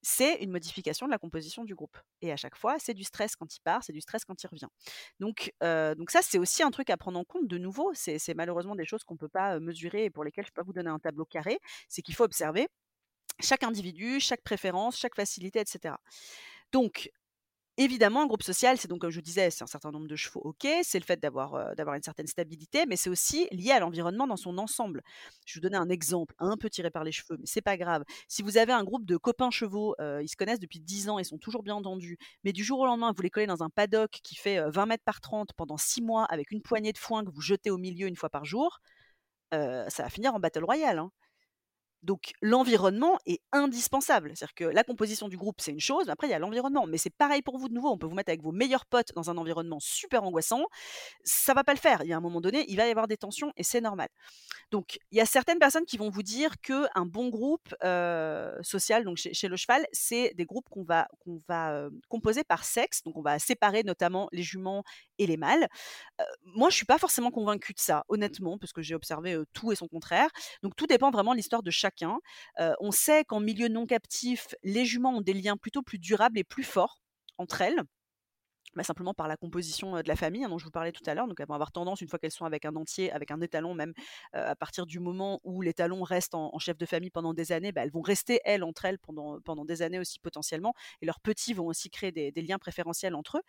Speaker 2: c'est une modification de la composition du groupe. Et à chaque fois, c'est du stress quand il part, c'est du stress quand il revient. Donc, donc ça, c'est aussi un truc à prendre en compte. De nouveau, c'est malheureusement des choses qu'on ne peut pas mesurer et pour lesquelles je ne peux pas vous donner un tableau carré. C'est qu'il faut observer chaque individu, chaque préférence, chaque facilité, etc. Donc, Évidemment, un groupe social, c'est donc, comme je disais, c'est un certain nombre de chevaux, ok, c'est le fait d'avoir d'avoir une certaine stabilité, mais c'est aussi lié à l'environnement dans son ensemble. Je vous donner un exemple, un peu tiré par les cheveux, mais c'est pas grave. Si vous avez un groupe de copains chevaux, ils se connaissent depuis 10 ans, ils sont toujours bien entendus, mais du jour au lendemain, vous les collez dans un paddock qui fait 20 mètres par 30 pendant 6 mois avec une poignée de foin que vous jetez au milieu une fois par jour, ça va finir en battle royale. Hein. Donc l'environnement est indispensable. C'est-à-dire que la composition du groupe, c'est une chose, mais après il y a l'environnement. Mais c'est pareil pour vous de nouveau. On peut vous mettre avec vos meilleurs potes dans un environnement super angoissant. Ça va pas le faire. Il y a un moment donné, il va y avoir des tensions et c'est normal. Donc il y a certaines personnes qui vont vous dire que un bon groupe social, donc chez, le cheval, c'est des groupes qu'on va, qu'on va composer par sexe. Donc on va séparer notamment les juments et les mâles. moi, je suis pas forcément convaincue de ça, honnêtement, parce que j'ai observé tout et son contraire. Donc tout dépend vraiment de l'histoire de chaque on sait qu'en milieu non captif, les juments ont des liens plutôt plus durables et plus forts entre elles. Bah, simplement par la composition de la famille hein, dont je vous parlais tout à l'heure. Donc elles vont avoir tendance, une fois qu'elles sont avec un entier, avec un étalon même, à partir du moment où l'étalon reste en, chef de famille pendant des années, bah, elles vont rester elles entre elles pendant, pendant des années aussi potentiellement. Et leurs petits vont aussi créer des, liens préférentiels entre eux.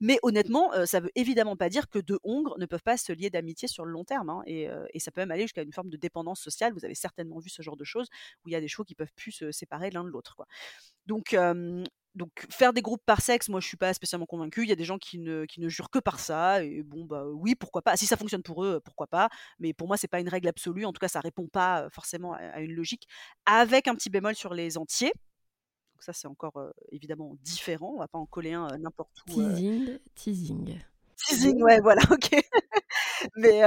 Speaker 2: Mais honnêtement, ça veut évidemment pas dire que deux hongres ne peuvent pas se lier d'amitié sur le long terme. Hein, et, ça peut même aller jusqu'à une forme de dépendance sociale. Vous avez certainement vu ce genre de choses où il y a des chevaux qui peuvent plus se séparer l'un de l'autre. Donc, donc faire des groupes par sexe, moi je suis pas spécialement convaincue. Il y a des gens qui ne, qui ne jurent que par ça. Et bon, bah oui, pourquoi pas. Si ça fonctionne pour eux, pourquoi pas. Mais pour moi, c'est pas une règle absolue. En tout cas, ça répond pas forcément à, une logique. Avec un petit bémol sur les entiers. Donc ça, c'est encore évidemment différent. On va pas en coller un n'importe où.
Speaker 1: Teasing, teasing.
Speaker 2: Teasing, ouais, voilà, ok. mais,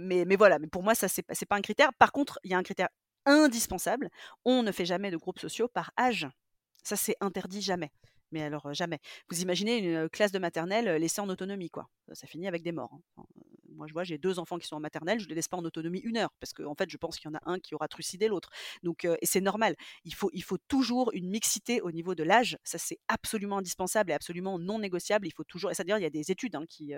Speaker 2: mais, mais voilà, mais pour moi, ça, c'est pas, pas un critère. Par contre, il y a un critère indispensable. On ne fait jamais de groupes sociaux par âge. Ça, c'est interdit jamais. Mais alors, jamais. Vous imaginez une classe de maternelle laissée en autonomie, quoi. Ça, finit avec des morts. Hein. moi, je vois, j'ai deux enfants qui sont en maternelle, je ne les laisse pas en autonomie une heure, parce qu'en en fait, je pense qu'il y en a un qui aura trucidé l'autre. Donc, et c'est normal. Il faut, il faut toujours une mixité au niveau de l'âge. Ça, c'est absolument indispensable et absolument non négociable. Il faut toujours. C'est-à-dire, il y a des études hein, qui,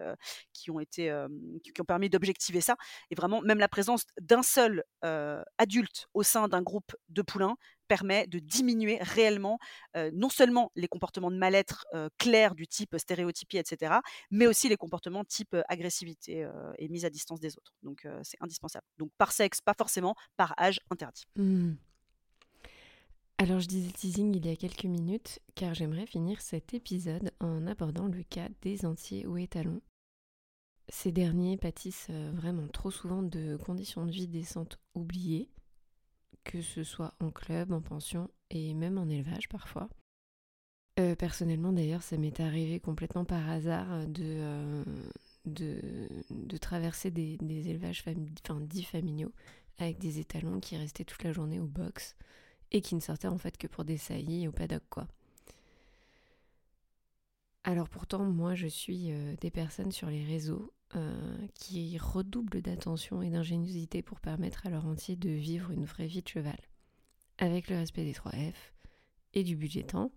Speaker 2: qui ont été, qui, ont permis d'objectiver ça. Et vraiment, même la présence d'un seul adulte au sein d'un groupe de poulains permet de diminuer réellement non seulement les comportements de mal-être clairs du type stéréotypie, etc., mais aussi les comportements type agressivité et mise à distance des autres. Donc c'est indispensable. Donc par sexe, pas forcément, par âge interdit.
Speaker 1: Mmh. Alors je disais teasing il y a quelques minutes, car j'aimerais finir cet épisode en abordant le cas des entiers ou étalons. Ces derniers pâtissent vraiment trop souvent de conditions de vie décentes oubliées, que ce soit en club, en pension et même en élevage parfois. Euh, personnellement d'ailleurs ça m'est arrivé complètement par hasard de, euh, de, traverser des, élevages enfin, dits familiaux avec des étalons qui restaient toute la journée au box et qui ne sortaient en fait que pour des saillies au paddock quoi. Alors pourtant moi je suis euh, des personnes sur les réseaux euh, qui redoublent d'attention et d'ingéniosité pour permettre à leur entier de vivre une vraie vie de cheval, avec le respect des 3 F et du budget temps.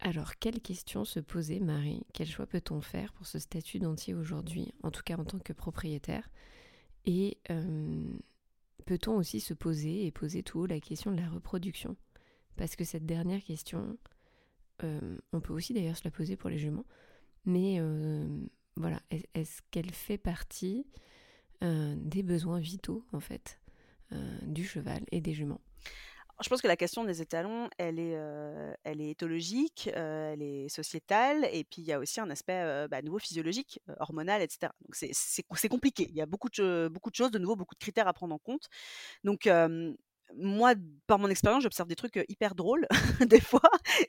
Speaker 1: Alors, quelle question se poser, Marie? Quel choix peut-on faire pour ce statut d'entier aujourd'hui, en tout cas en tant que propriétaire? Et euh, peut-on aussi se poser et poser tout haut la question de la reproduction? Parce que cette dernière question, euh, on peut aussi d'ailleurs se la poser pour les juments, mais voilà, est-ce qu'elle fait partie euh, des besoins vitaux en fait euh, du cheval et des juments?
Speaker 2: Je pense que la question des étalons, elle est, heu, elle est éthologique, elle est sociétale et puis il y a aussi un aspect, heu, bah, nouveau physiologique, hormonal et cetera. Donc c'est compliqué. Il y a beaucoup de beaucoup de choses, de nouveau, beaucoup de critères à prendre en compte. Donc moi, par mon expérience, j'observe des trucs, hyper drôles des fois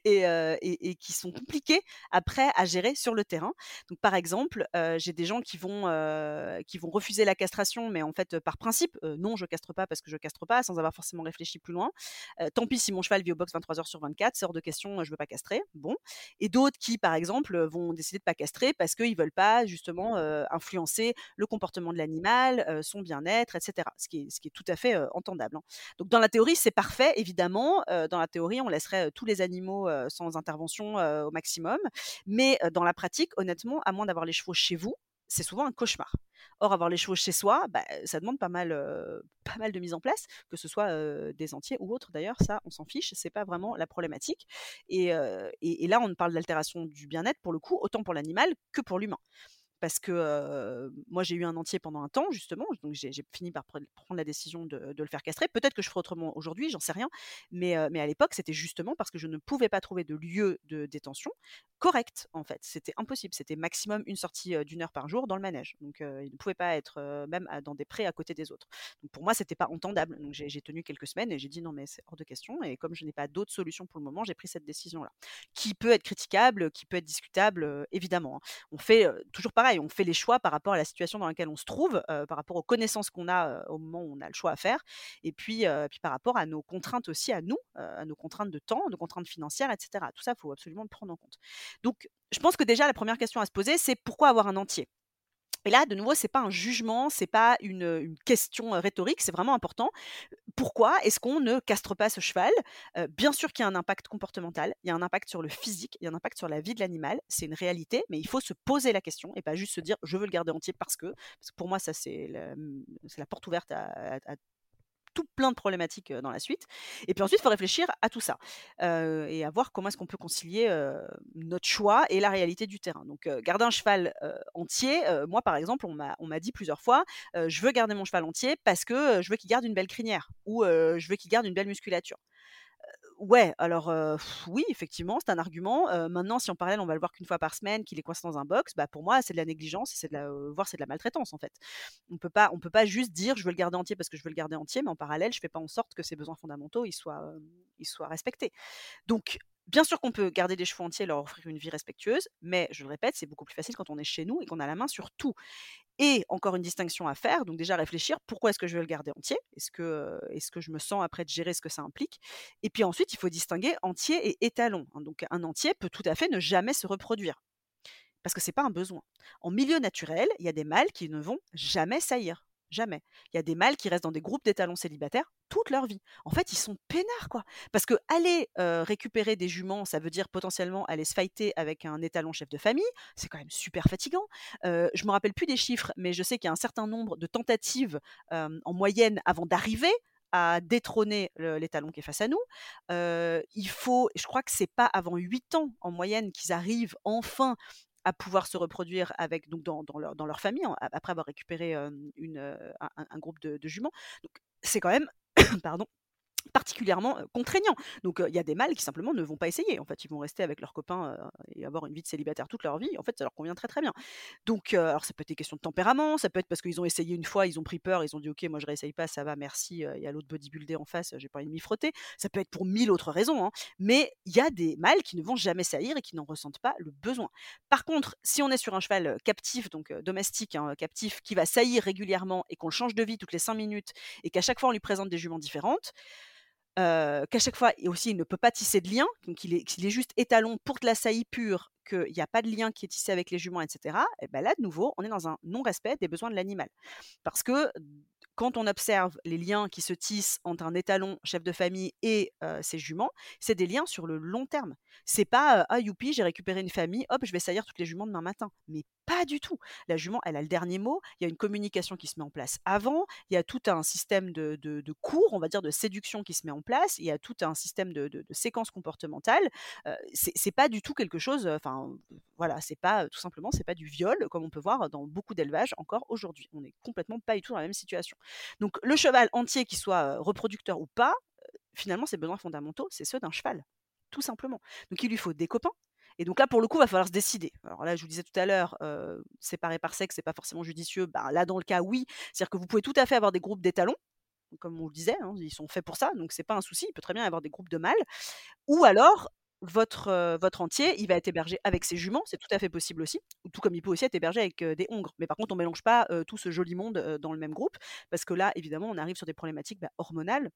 Speaker 2: et et qui sont compliqués après à gérer sur le terrain. Donc par exemple, j'ai des gens qui vont, qui vont refuser la castration, mais en fait, par principe, non, je castre pas parce que je castre pas, sans avoir forcément réfléchi plus loin. Tant pis si mon cheval vit au box 23 heures sur 24, c'est hors de question, je veux pas castrer. Bon et d'autres qui, par exemple, vont décider de pas castrer parce qu'ils veulent pas justement, influencer le comportement de l'animal, son bien-être et cetera. Ce qui est ce qui est tout à fait, entendable, hein. Donc dans la théorie, c'est parfait évidemment, dans la théorie, on laisserait, tous les animaux, sans intervention, au maximum. Mais, dans la pratique, honnêtement, à moins d'avoir les chevaux chez vous, c'est souvent un cauchemar. Or avoir les chevaux chez soi, bah, ça demande pas mal, de mise en place, que ce soit, des entiers ou autres d'ailleurs, ça on s'en fiche, c'est pas vraiment la problématique et et là on parle d'altération du bien-être pour le coup, autant pour l'animal que pour l'humain parce que moi j'ai eu un entier pendant un temps justement, donc j'ai fini par prendre la décision de, le faire castrer. Peut-être que je ferai autrement aujourd'hui, j'en sais rien, mais, à l'époque c'était justement parce que je ne pouvais pas trouver de lieu de détention correct en fait. C'était impossible, c'était maximum une sortie d'une heure par jour dans le manège, donc il ne pouvait pas être même dans des prés à côté des autres. Donc pour moi c'était pas entendable, donc j'ai tenu quelques semaines et j'ai dit non mais c'est hors de question. Et comme je n'ai pas d'autre solution pour le moment, j'ai pris cette décision là, qui peut être critiquable, qui peut être discutable évidemment. Hein. On fait toujours pareil on fait les choix par rapport à la situation dans laquelle on se trouve, par rapport aux connaissances qu'on a au moment où on a le choix à faire, et puis, puis par rapport à nos contraintes aussi à nous, à nos contraintes de temps, nos contraintes financières, etc. Tout ça, il faut absolument le prendre en compte. Donc, je pense que déjà la première question à se poser, c'est pourquoi avoir un entier? Et là, de nouveau, c'est pas un jugement, c'est pas une, question rhétorique, c'est vraiment important. Pourquoi est-ce qu'on ne castre pas ce cheval? Bien sûr qu'il y a un impact comportemental, il y a un impact sur le physique, il y a un impact sur la vie de l'animal, c'est une réalité, mais il faut se poser la question et pas juste se dire je veux le garder entier parce que, parce que pour moi, ça c'est la, la porte ouverte à, à tout plein de problématiques dans la suite. Et puis ensuite, il faut réfléchir à tout ça et à voir comment est-ce qu'on peut concilier notre choix et la réalité du terrain. Donc, garder un cheval entier, moi par exemple, on m'a dit plusieurs fois, je veux garder mon cheval entier parce que je veux qu'il garde une belle crinière ou je veux qu'il garde une belle musculature ouais, alors oui, effectivement, c'est un argument. maintenant, si en parallèle, on va le voir qu'une fois par semaine, qu'il est coincé dans un box, bah, pour moi, c'est de la négligence c'est de la, voire c'est de la maltraitance, en fait. On peut pas on peut pas juste dire: «Je veux le garder entier parce que je veux le garder entier», mais en parallèle, je fais pas en sorte que ses besoins fondamentaux, ils soient, ils soient respectés. Donc Bien sûr qu'on peut garder des chevaux entiers leur offrir une vie respectueuse, mais je le répète, c'est beaucoup plus facile quand on est chez nous et qu'on a la main sur tout. Et encore une distinction à faire, donc déjà réfléchir, pourquoi est-ce que je veux le garder entier? Est-ce que, est que je me sens après de gérer ce que ça implique? Et puis ensuite, il faut distinguer entier et étalon. Hein. Donc un entier peut tout à fait ne jamais se reproduire, parce que ce n'est pas un besoin. En milieu naturel, il y a des mâles qui ne vont jamais saillir. Jamais. Il y a des mâles qui restent dans des groupes d'étalons célibataires toute leur vie. En fait, ils sont peinards, quoi. Parce que aller récupérer des juments, ça veut dire potentiellement aller se fighter avec un étalon chef de famille. C'est quand même super fatigant. je me rappelle plus des chiffres, mais je sais qu'il y a un certain nombre de tentatives en moyenne avant d'arriver à détrôner l'étalon qui est face à nous. il faut, je crois que c'est pas avant 8 ans en moyenne qu'ils arrivent enfin à pouvoir se reproduire avec donc dans, leur famille après avoir récupéré une, un, groupe de, de juments. Donc c'est quand même pardon, particulièrement contraignant. Donc il y a des mâles qui simplement ne vont pas essayer. En fait, ils vont rester avec leurs copains et avoir une vie de célibataire toute leur vie. En fait, ça leur convient très très bien. Donc, alors ça peut être des questions de tempérament, ça peut être parce qu'ils ont essayé une fois, ils ont pris peur, ils ont dit ok, moi je réessaye pas, ça va, merci. Il y a l'autre bodybuildé en face, j'ai pas envie de m'y frotter. Ça peut être pour mille autres raisons, hein. mais il y a des mâles qui ne vont jamais saillir et qui n'en ressentent pas le besoin. Par contre, si on est sur un cheval captif, donc domestique, hein, captif, qui va saillir régulièrement et qu'on le change de vie toutes les cinq minutes et qu'à chaque fois on lui présente des juments différentes, qu'à chaque fois, aussi, il ne peut pas tisser de lien, donc il est, est juste étalon pour de la saillie pure, qu'il n'y a pas de lien qui est tissé avec les juments, etc. Et ben là, de nouveau, on est dans un non-respect des besoins de l'animal. Parce que quand on observe les liens qui se tissent entre un étalon chef de famille et ses juments, c'est des liens sur le long terme. C'est pas ah youpi, j'ai récupéré une famille, hop, je vais saillir toutes les juments demain matin. Mais pas du tout. La jument, elle a le dernier mot. Il y a une communication qui se met en place avant. Il y a tout un système de, de, cours, on va dire, de séduction qui se met en place. Il y a tout un système de, de, séquence comportementale. Euh, c'est pas du tout quelque chose. Enfin, voilà, c'est pas tout simplement, c'est pas du viol comme on peut voir dans beaucoup d'élevages encore aujourd'hui. On n'est complètement pas du tout dans la même situation. Donc le cheval entier, qui soit reproducteur ou pas, finalement, ses besoins fondamentaux, c'est ceux d'un cheval, tout simplement. Donc il lui faut des copains. Et donc là, pour le coup, il va falloir se décider. Alors là, je vous disais tout à l'heure, séparer par sexe, c'est pas forcément judicieux. Bah, là, dans le cas, oui. C'est-à-dire que vous pouvez tout à fait avoir des groupes d'étalons, comme on le disait, hein, ils sont faits pour ça, donc c'est pas un souci. Il peut très bien y avoir des groupes de mâles. Ou alors, votre, entier, il va être hébergé avec ses juments, c'est tout à fait possible aussi, tout comme il peut aussi être hébergé avec des hongres. Mais par contre, on ne mélange pas tout ce joli monde dans le même groupe, parce que là, évidemment, on arrive sur des problématiques bah, hormonales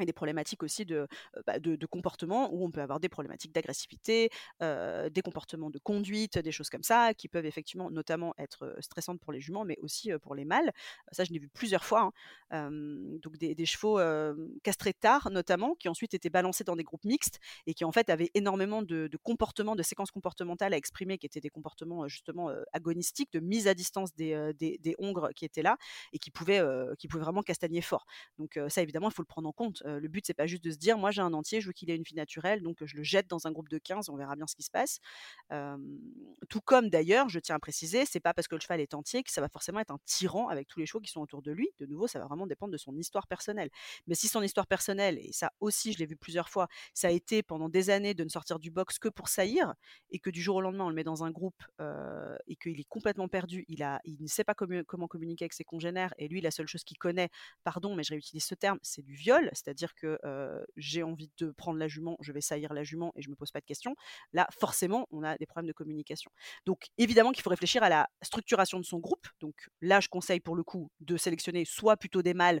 Speaker 2: et des problématiques aussi de, bah, de, comportement où on peut avoir des problématiques d'agressivité, des comportements de conduite, des choses comme ça, qui peuvent effectivement notamment être stressantes pour les juments, mais aussi pour les mâles. Ça, je l'ai vu plusieurs fois. Hein. donc des, chevaux castrés tard, notamment, qui ensuite étaient balancés dans des groupes mixtes et qui en fait avaient énormément de, comportements, de séquences comportementales à exprimer, qui étaient des comportements justement agonistiques, de mise à distance des, des, hongres qui étaient là et qui pouvaient, qui pouvaient vraiment castagner fort. Donc ça, évidemment, il faut le prendre en compte le but, c'est pas juste de se dire, moi j'ai un entier, je veux qu'il ait une vie naturelle, donc je le jette dans un groupe de 15, on verra bien ce qui se passe. tout comme d'ailleurs, je tiens à préciser, c'est pas parce que le cheval est entier que ça va forcément être un tyran avec tous les chevaux qui sont autour de lui. De nouveau, ça va vraiment dépendre de son histoire personnelle. Mais si son histoire personnelle, et ça aussi je l'ai vu plusieurs fois, ça a été pendant des années de ne sortir du box que pour saillir, et que du jour au lendemain on le met dans un groupe et qu'il est complètement perdu, il, a, il ne sait pas comment communiquer avec ses congénères, et lui la seule chose qu'il connaît, pardon, mais je réutilise ce terme, c'est du viol, c'est-à-dire dire que j'ai envie de prendre la jument, je vais saillir la jument et je me pose pas de questions. Là, forcément, on a des problèmes de communication. Donc, évidemment qu'il faut réfléchir à la structuration de son groupe. Donc, là, je conseille pour le coup de sélectionner soit plutôt des mâles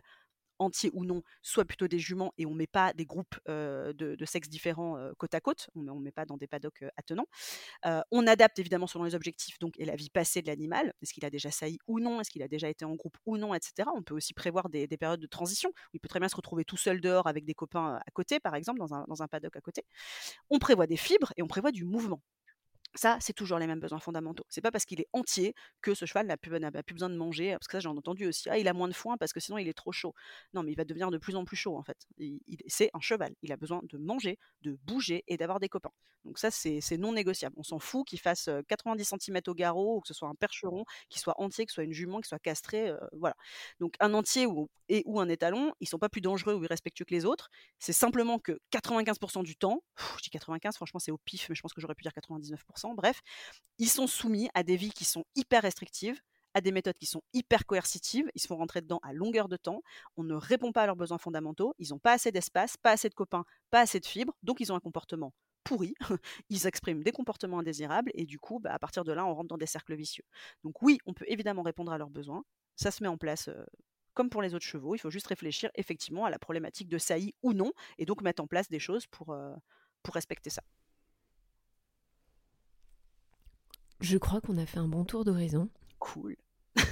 Speaker 2: entiers ou non, soit plutôt des juments et on ne met pas des groupes de, sexes différents côte à côte, on ne met pas dans des paddocks attenants. on adapte évidemment selon les objectifs donc, et la vie passée de l'animal, est-ce qu'il a déjà sailli ou non, est-ce qu'il a déjà été en groupe ou non, etc. On peut aussi prévoir des, périodes de transition, où il peut très bien se retrouver tout seul dehors avec des copains à côté, par exemple, dans un, dans un paddock à côté. On prévoit des fibres et on prévoit du mouvement. Ça, c'est toujours les mêmes besoins fondamentaux. C'est pas parce qu'il est entier que ce cheval n'a plus, plus, besoin de manger. Parce que ça, j'ai entendu aussi. Ah, il a moins de foin parce que sinon il est trop chaud. Non, mais il va devenir de plus en plus chaud en fait. c'est un cheval. Il a besoin de manger, de bouger et d'avoir des copains. Donc ça, c'est non négociable. On s'en fout qu'il fasse 90 cm au garrot, ou que ce soit un percheron, qu'il soit entier, que ce soit une jument, qu'il soit castré. voilà. Donc un entier ou, et ou un étalon, ils sont pas plus dangereux ou irrespectueux que les autres. C'est simplement que 95% du temps, je dis 95, franchement c'est au pif, mais je pense que j'aurais pu dire 99% bref, ils sont soumis à des vies qui sont hyper restrictives, à des méthodes qui sont hyper coercitives, ils se font rentrer dedans à longueur de temps, on ne répond pas à leurs besoins fondamentaux, ils n'ont pas assez d'espace, pas assez de copains, pas assez de fibres, donc ils ont un comportement pourri, ils expriment des comportements indésirables, et du coup, bah, à partir de là, on rentre dans des cercles vicieux. Donc oui, on peut évidemment répondre à leurs besoins, ça se met en place comme pour les autres chevaux, il faut juste réfléchir effectivement à la problématique de saillie ou non, et donc mettre en place des choses pour, pour respecter ça.
Speaker 1: Je crois qu'on a fait un bon tour d'horizon.
Speaker 2: Cool.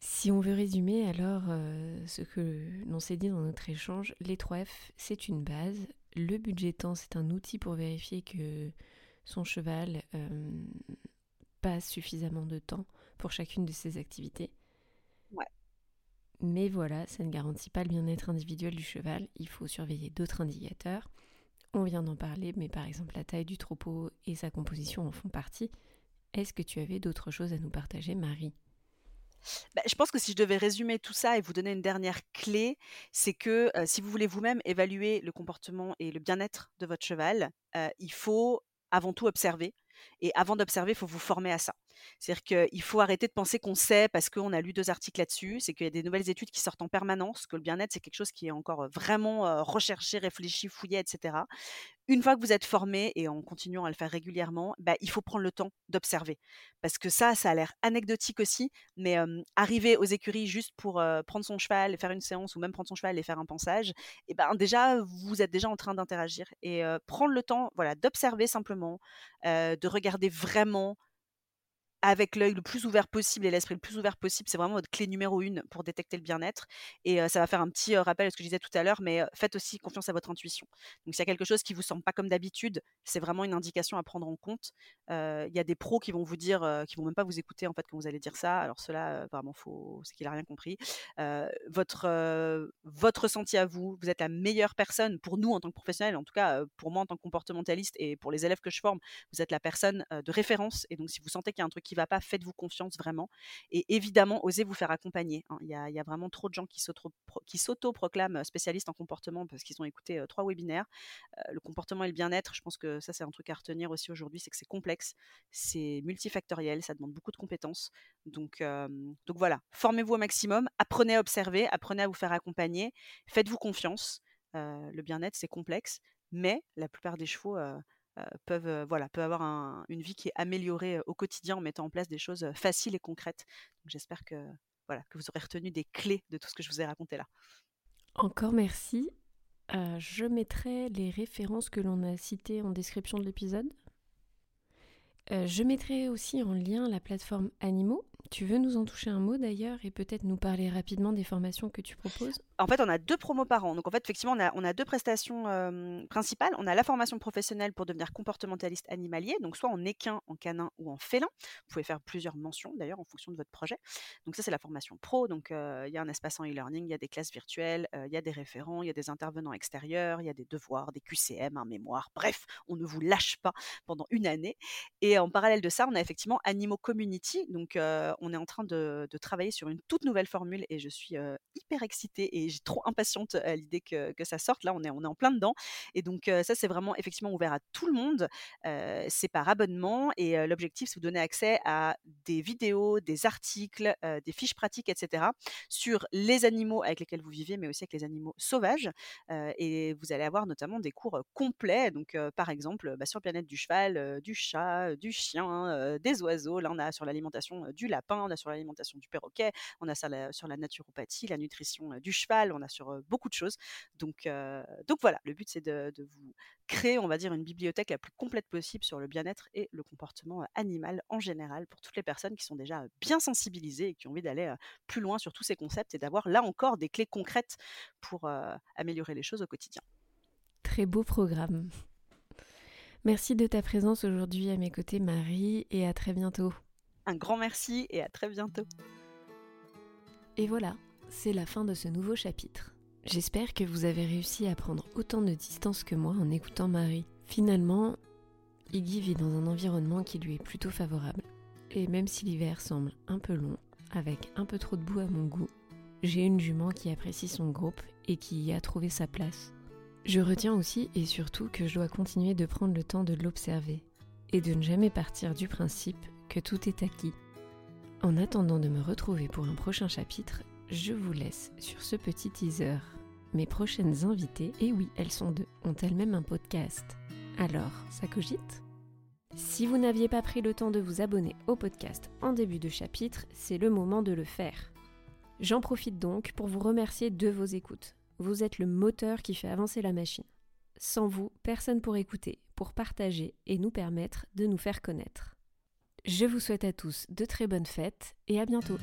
Speaker 1: si on veut résumer alors euh, ce que l'on s'est dit dans notre échange, les 3 F, c'est une base. Le budget temps, c'est un outil pour vérifier que son cheval euh, passe suffisamment de temps pour chacune de ses activités.
Speaker 2: Ouais.
Speaker 1: Mais voilà, ça ne garantit pas le bien-être individuel du cheval. Il faut surveiller d'autres indicateurs. On vient d'en parler, mais par exemple la taille du troupeau et sa composition en font partie. Est-ce que tu avais d'autres choses à nous partager, Marie?
Speaker 2: Bah, je pense que si je devais résumer tout ça et vous donner une dernière clé, c'est que si vous voulez vous-même évaluer le comportement et le bien-être de votre cheval, il faut avant tout observer. Et avant d'observer, il faut vous former à ça. C'est-à-dire qu'il faut arrêter de penser qu'on sait parce qu'on a lu deux articles là-dessus. C'est qu'il y a des nouvelles études qui sortent en permanence, que le bien-être, c'est quelque chose qui est encore vraiment recherché, réfléchi, fouillé, etc une fois que vous êtes formé et en continuant à le faire régulièrement, bah, il faut prendre le temps d'observer. Parce que ça, ça a l'air anecdotique aussi, mais arriver aux écuries juste pour prendre son cheval, faire une séance ou même prendre son cheval et faire un pensage, et ben déjà, vous êtes déjà en train d'interagir. Et prendre le temps voilà, d'observer simplement, de regarder vraiment avec l'œil le plus ouvert possible et l'esprit le plus ouvert possible. C'est vraiment votre clé numéro une pour détecter le bien-être. Et ça va faire un petit rappel à ce que je disais tout à l'heure, mais faites aussi confiance à votre intuition. Donc s'il y a quelque chose qui vous semble pas comme d'habitude, c'est vraiment une indication à prendre en compte. Il y a des pros qui vont vous dire, qui vont même pas vous écouter en fait quand vous allez dire ça. Alors cela, vraiment, faut, c'est qu'il a rien compris. votre votre ressenti à vous, vous êtes la meilleure personne pour nous en tant que professionnels, en tout cas pour moi en tant que comportementaliste et pour les élèves que je forme, vous êtes la personne de référence. Et donc si vous sentez qu'il y a un truc qui va pas, faites-vous confiance vraiment. Et évidemment, osez vous faire accompagner. Hein. Il y, a, vraiment trop de gens qui s'auto-proclament spécialistes en comportement parce qu'ils ont écouté trois webinaires. le comportement et le bien-être, je pense que ça, c'est un truc à retenir aussi aujourd'hui, c'est que c'est complexe, c'est multifactoriel, ça demande beaucoup de compétences. Donc, donc voilà, formez-vous au maximum, apprenez à observer, apprenez à vous faire accompagner, faites-vous confiance. le bien-être, c'est complexe, mais la plupart des chevaux peuvent, voilà, peuvent avoir une vie qui est améliorée au quotidien en mettant en place des choses faciles et concrètes. j'espère que, voilà, que vous aurez retenu des clés de tout ce que je vous ai raconté là.
Speaker 1: Encore merci. je mettrai les références que l'on a citées en description de l'épisode. je mettrai aussi en lien la plateforme Animaux tu veux nous en toucher un mot d'ailleurs et peut-être nous parler rapidement des formations que tu proposes?
Speaker 2: En fait, on a deux promos par an. Donc en fait, effectivement, on a, deux prestations principales. On a la formation professionnelle pour devenir comportementaliste animalier, donc soit en équin, en canin ou en félin. Vous pouvez faire plusieurs mentions d'ailleurs en fonction de votre projet. Donc ça, c'est la formation pro. Donc il y a un espace en e-learning, il y a des classes virtuelles, il y a des référents, il y a des intervenants extérieurs, il y a des devoirs, des QCM, un mémoire. Bref, on ne vous lâche pas pendant une année. Et en parallèle de ça, on a effectivement Animaux Community. Donc on est en train de, travailler sur une toute nouvelle formule et je suis hyper excitée et j'ai trop impatiente à l'idée que, ça sorte. Là, on est, en plein dedans. Et donc, ça, c'est vraiment effectivement ouvert à tout le monde. c'est par abonnement et l'objectif, c'est de vous donner accès à des vidéos, des articles, des fiches pratiques, etc. sur les animaux avec lesquels vous vivez, mais aussi avec les animaux sauvages. et vous allez avoir notamment des cours complets. Donc, par exemple, bah, sur bien-être du cheval, du chat, du chien, des oiseaux. Là, on a sur l'alimentation du on a sur l'alimentation du perroquet, on a sur la naturopathie, la nutrition du cheval, on a sur beaucoup de choses. Donc voilà, le but c'est de, vous créer, on va dire, une bibliothèque la plus complète possible sur le bien-être et le comportement animal en général pour toutes les personnes qui sont déjà bien sensibilisées et qui ont envie d'aller plus loin sur tous ces concepts et d'avoir là encore des clés concrètes pour améliorer les choses au quotidien.
Speaker 1: Très beau programme. Merci de ta présence aujourd'hui à mes côtés, Marie, et à très bientôt.
Speaker 2: Un grand merci et à très bientôt.
Speaker 1: Et voilà, c'est la fin de ce nouveau chapitre. J'espère que vous avez réussi à prendre autant de distance que moi en écoutant Marie. Finalement, Iggy vit dans un environnement qui lui est plutôt favorable. Et même si l'hiver semble un peu long, avec un peu trop de boue à mon goût, j'ai une jument qui apprécie son groupe et qui y a trouvé sa place. Je retiens aussi et surtout que je dois continuer de prendre le temps de l'observer et de ne jamais partir du principe que tout est acquis. En attendant de me retrouver pour un prochain chapitre, je vous laisse sur ce petit teaser. Mes prochaines invitées, et oui, elles sont deux, ont elles-mêmes un podcast. Alors, ça cogite Si vous n'aviez pas pris le temps de vous abonner au podcast en début de chapitre, c'est le moment de le faire. J'en profite donc pour vous remercier de vos écoutes. Vous êtes le moteur qui fait avancer la machine. Sans vous, personne pour écouter, pour partager et nous permettre de nous faire connaître. Je vous souhaite à tous de très bonnes fêtes et à bientôt.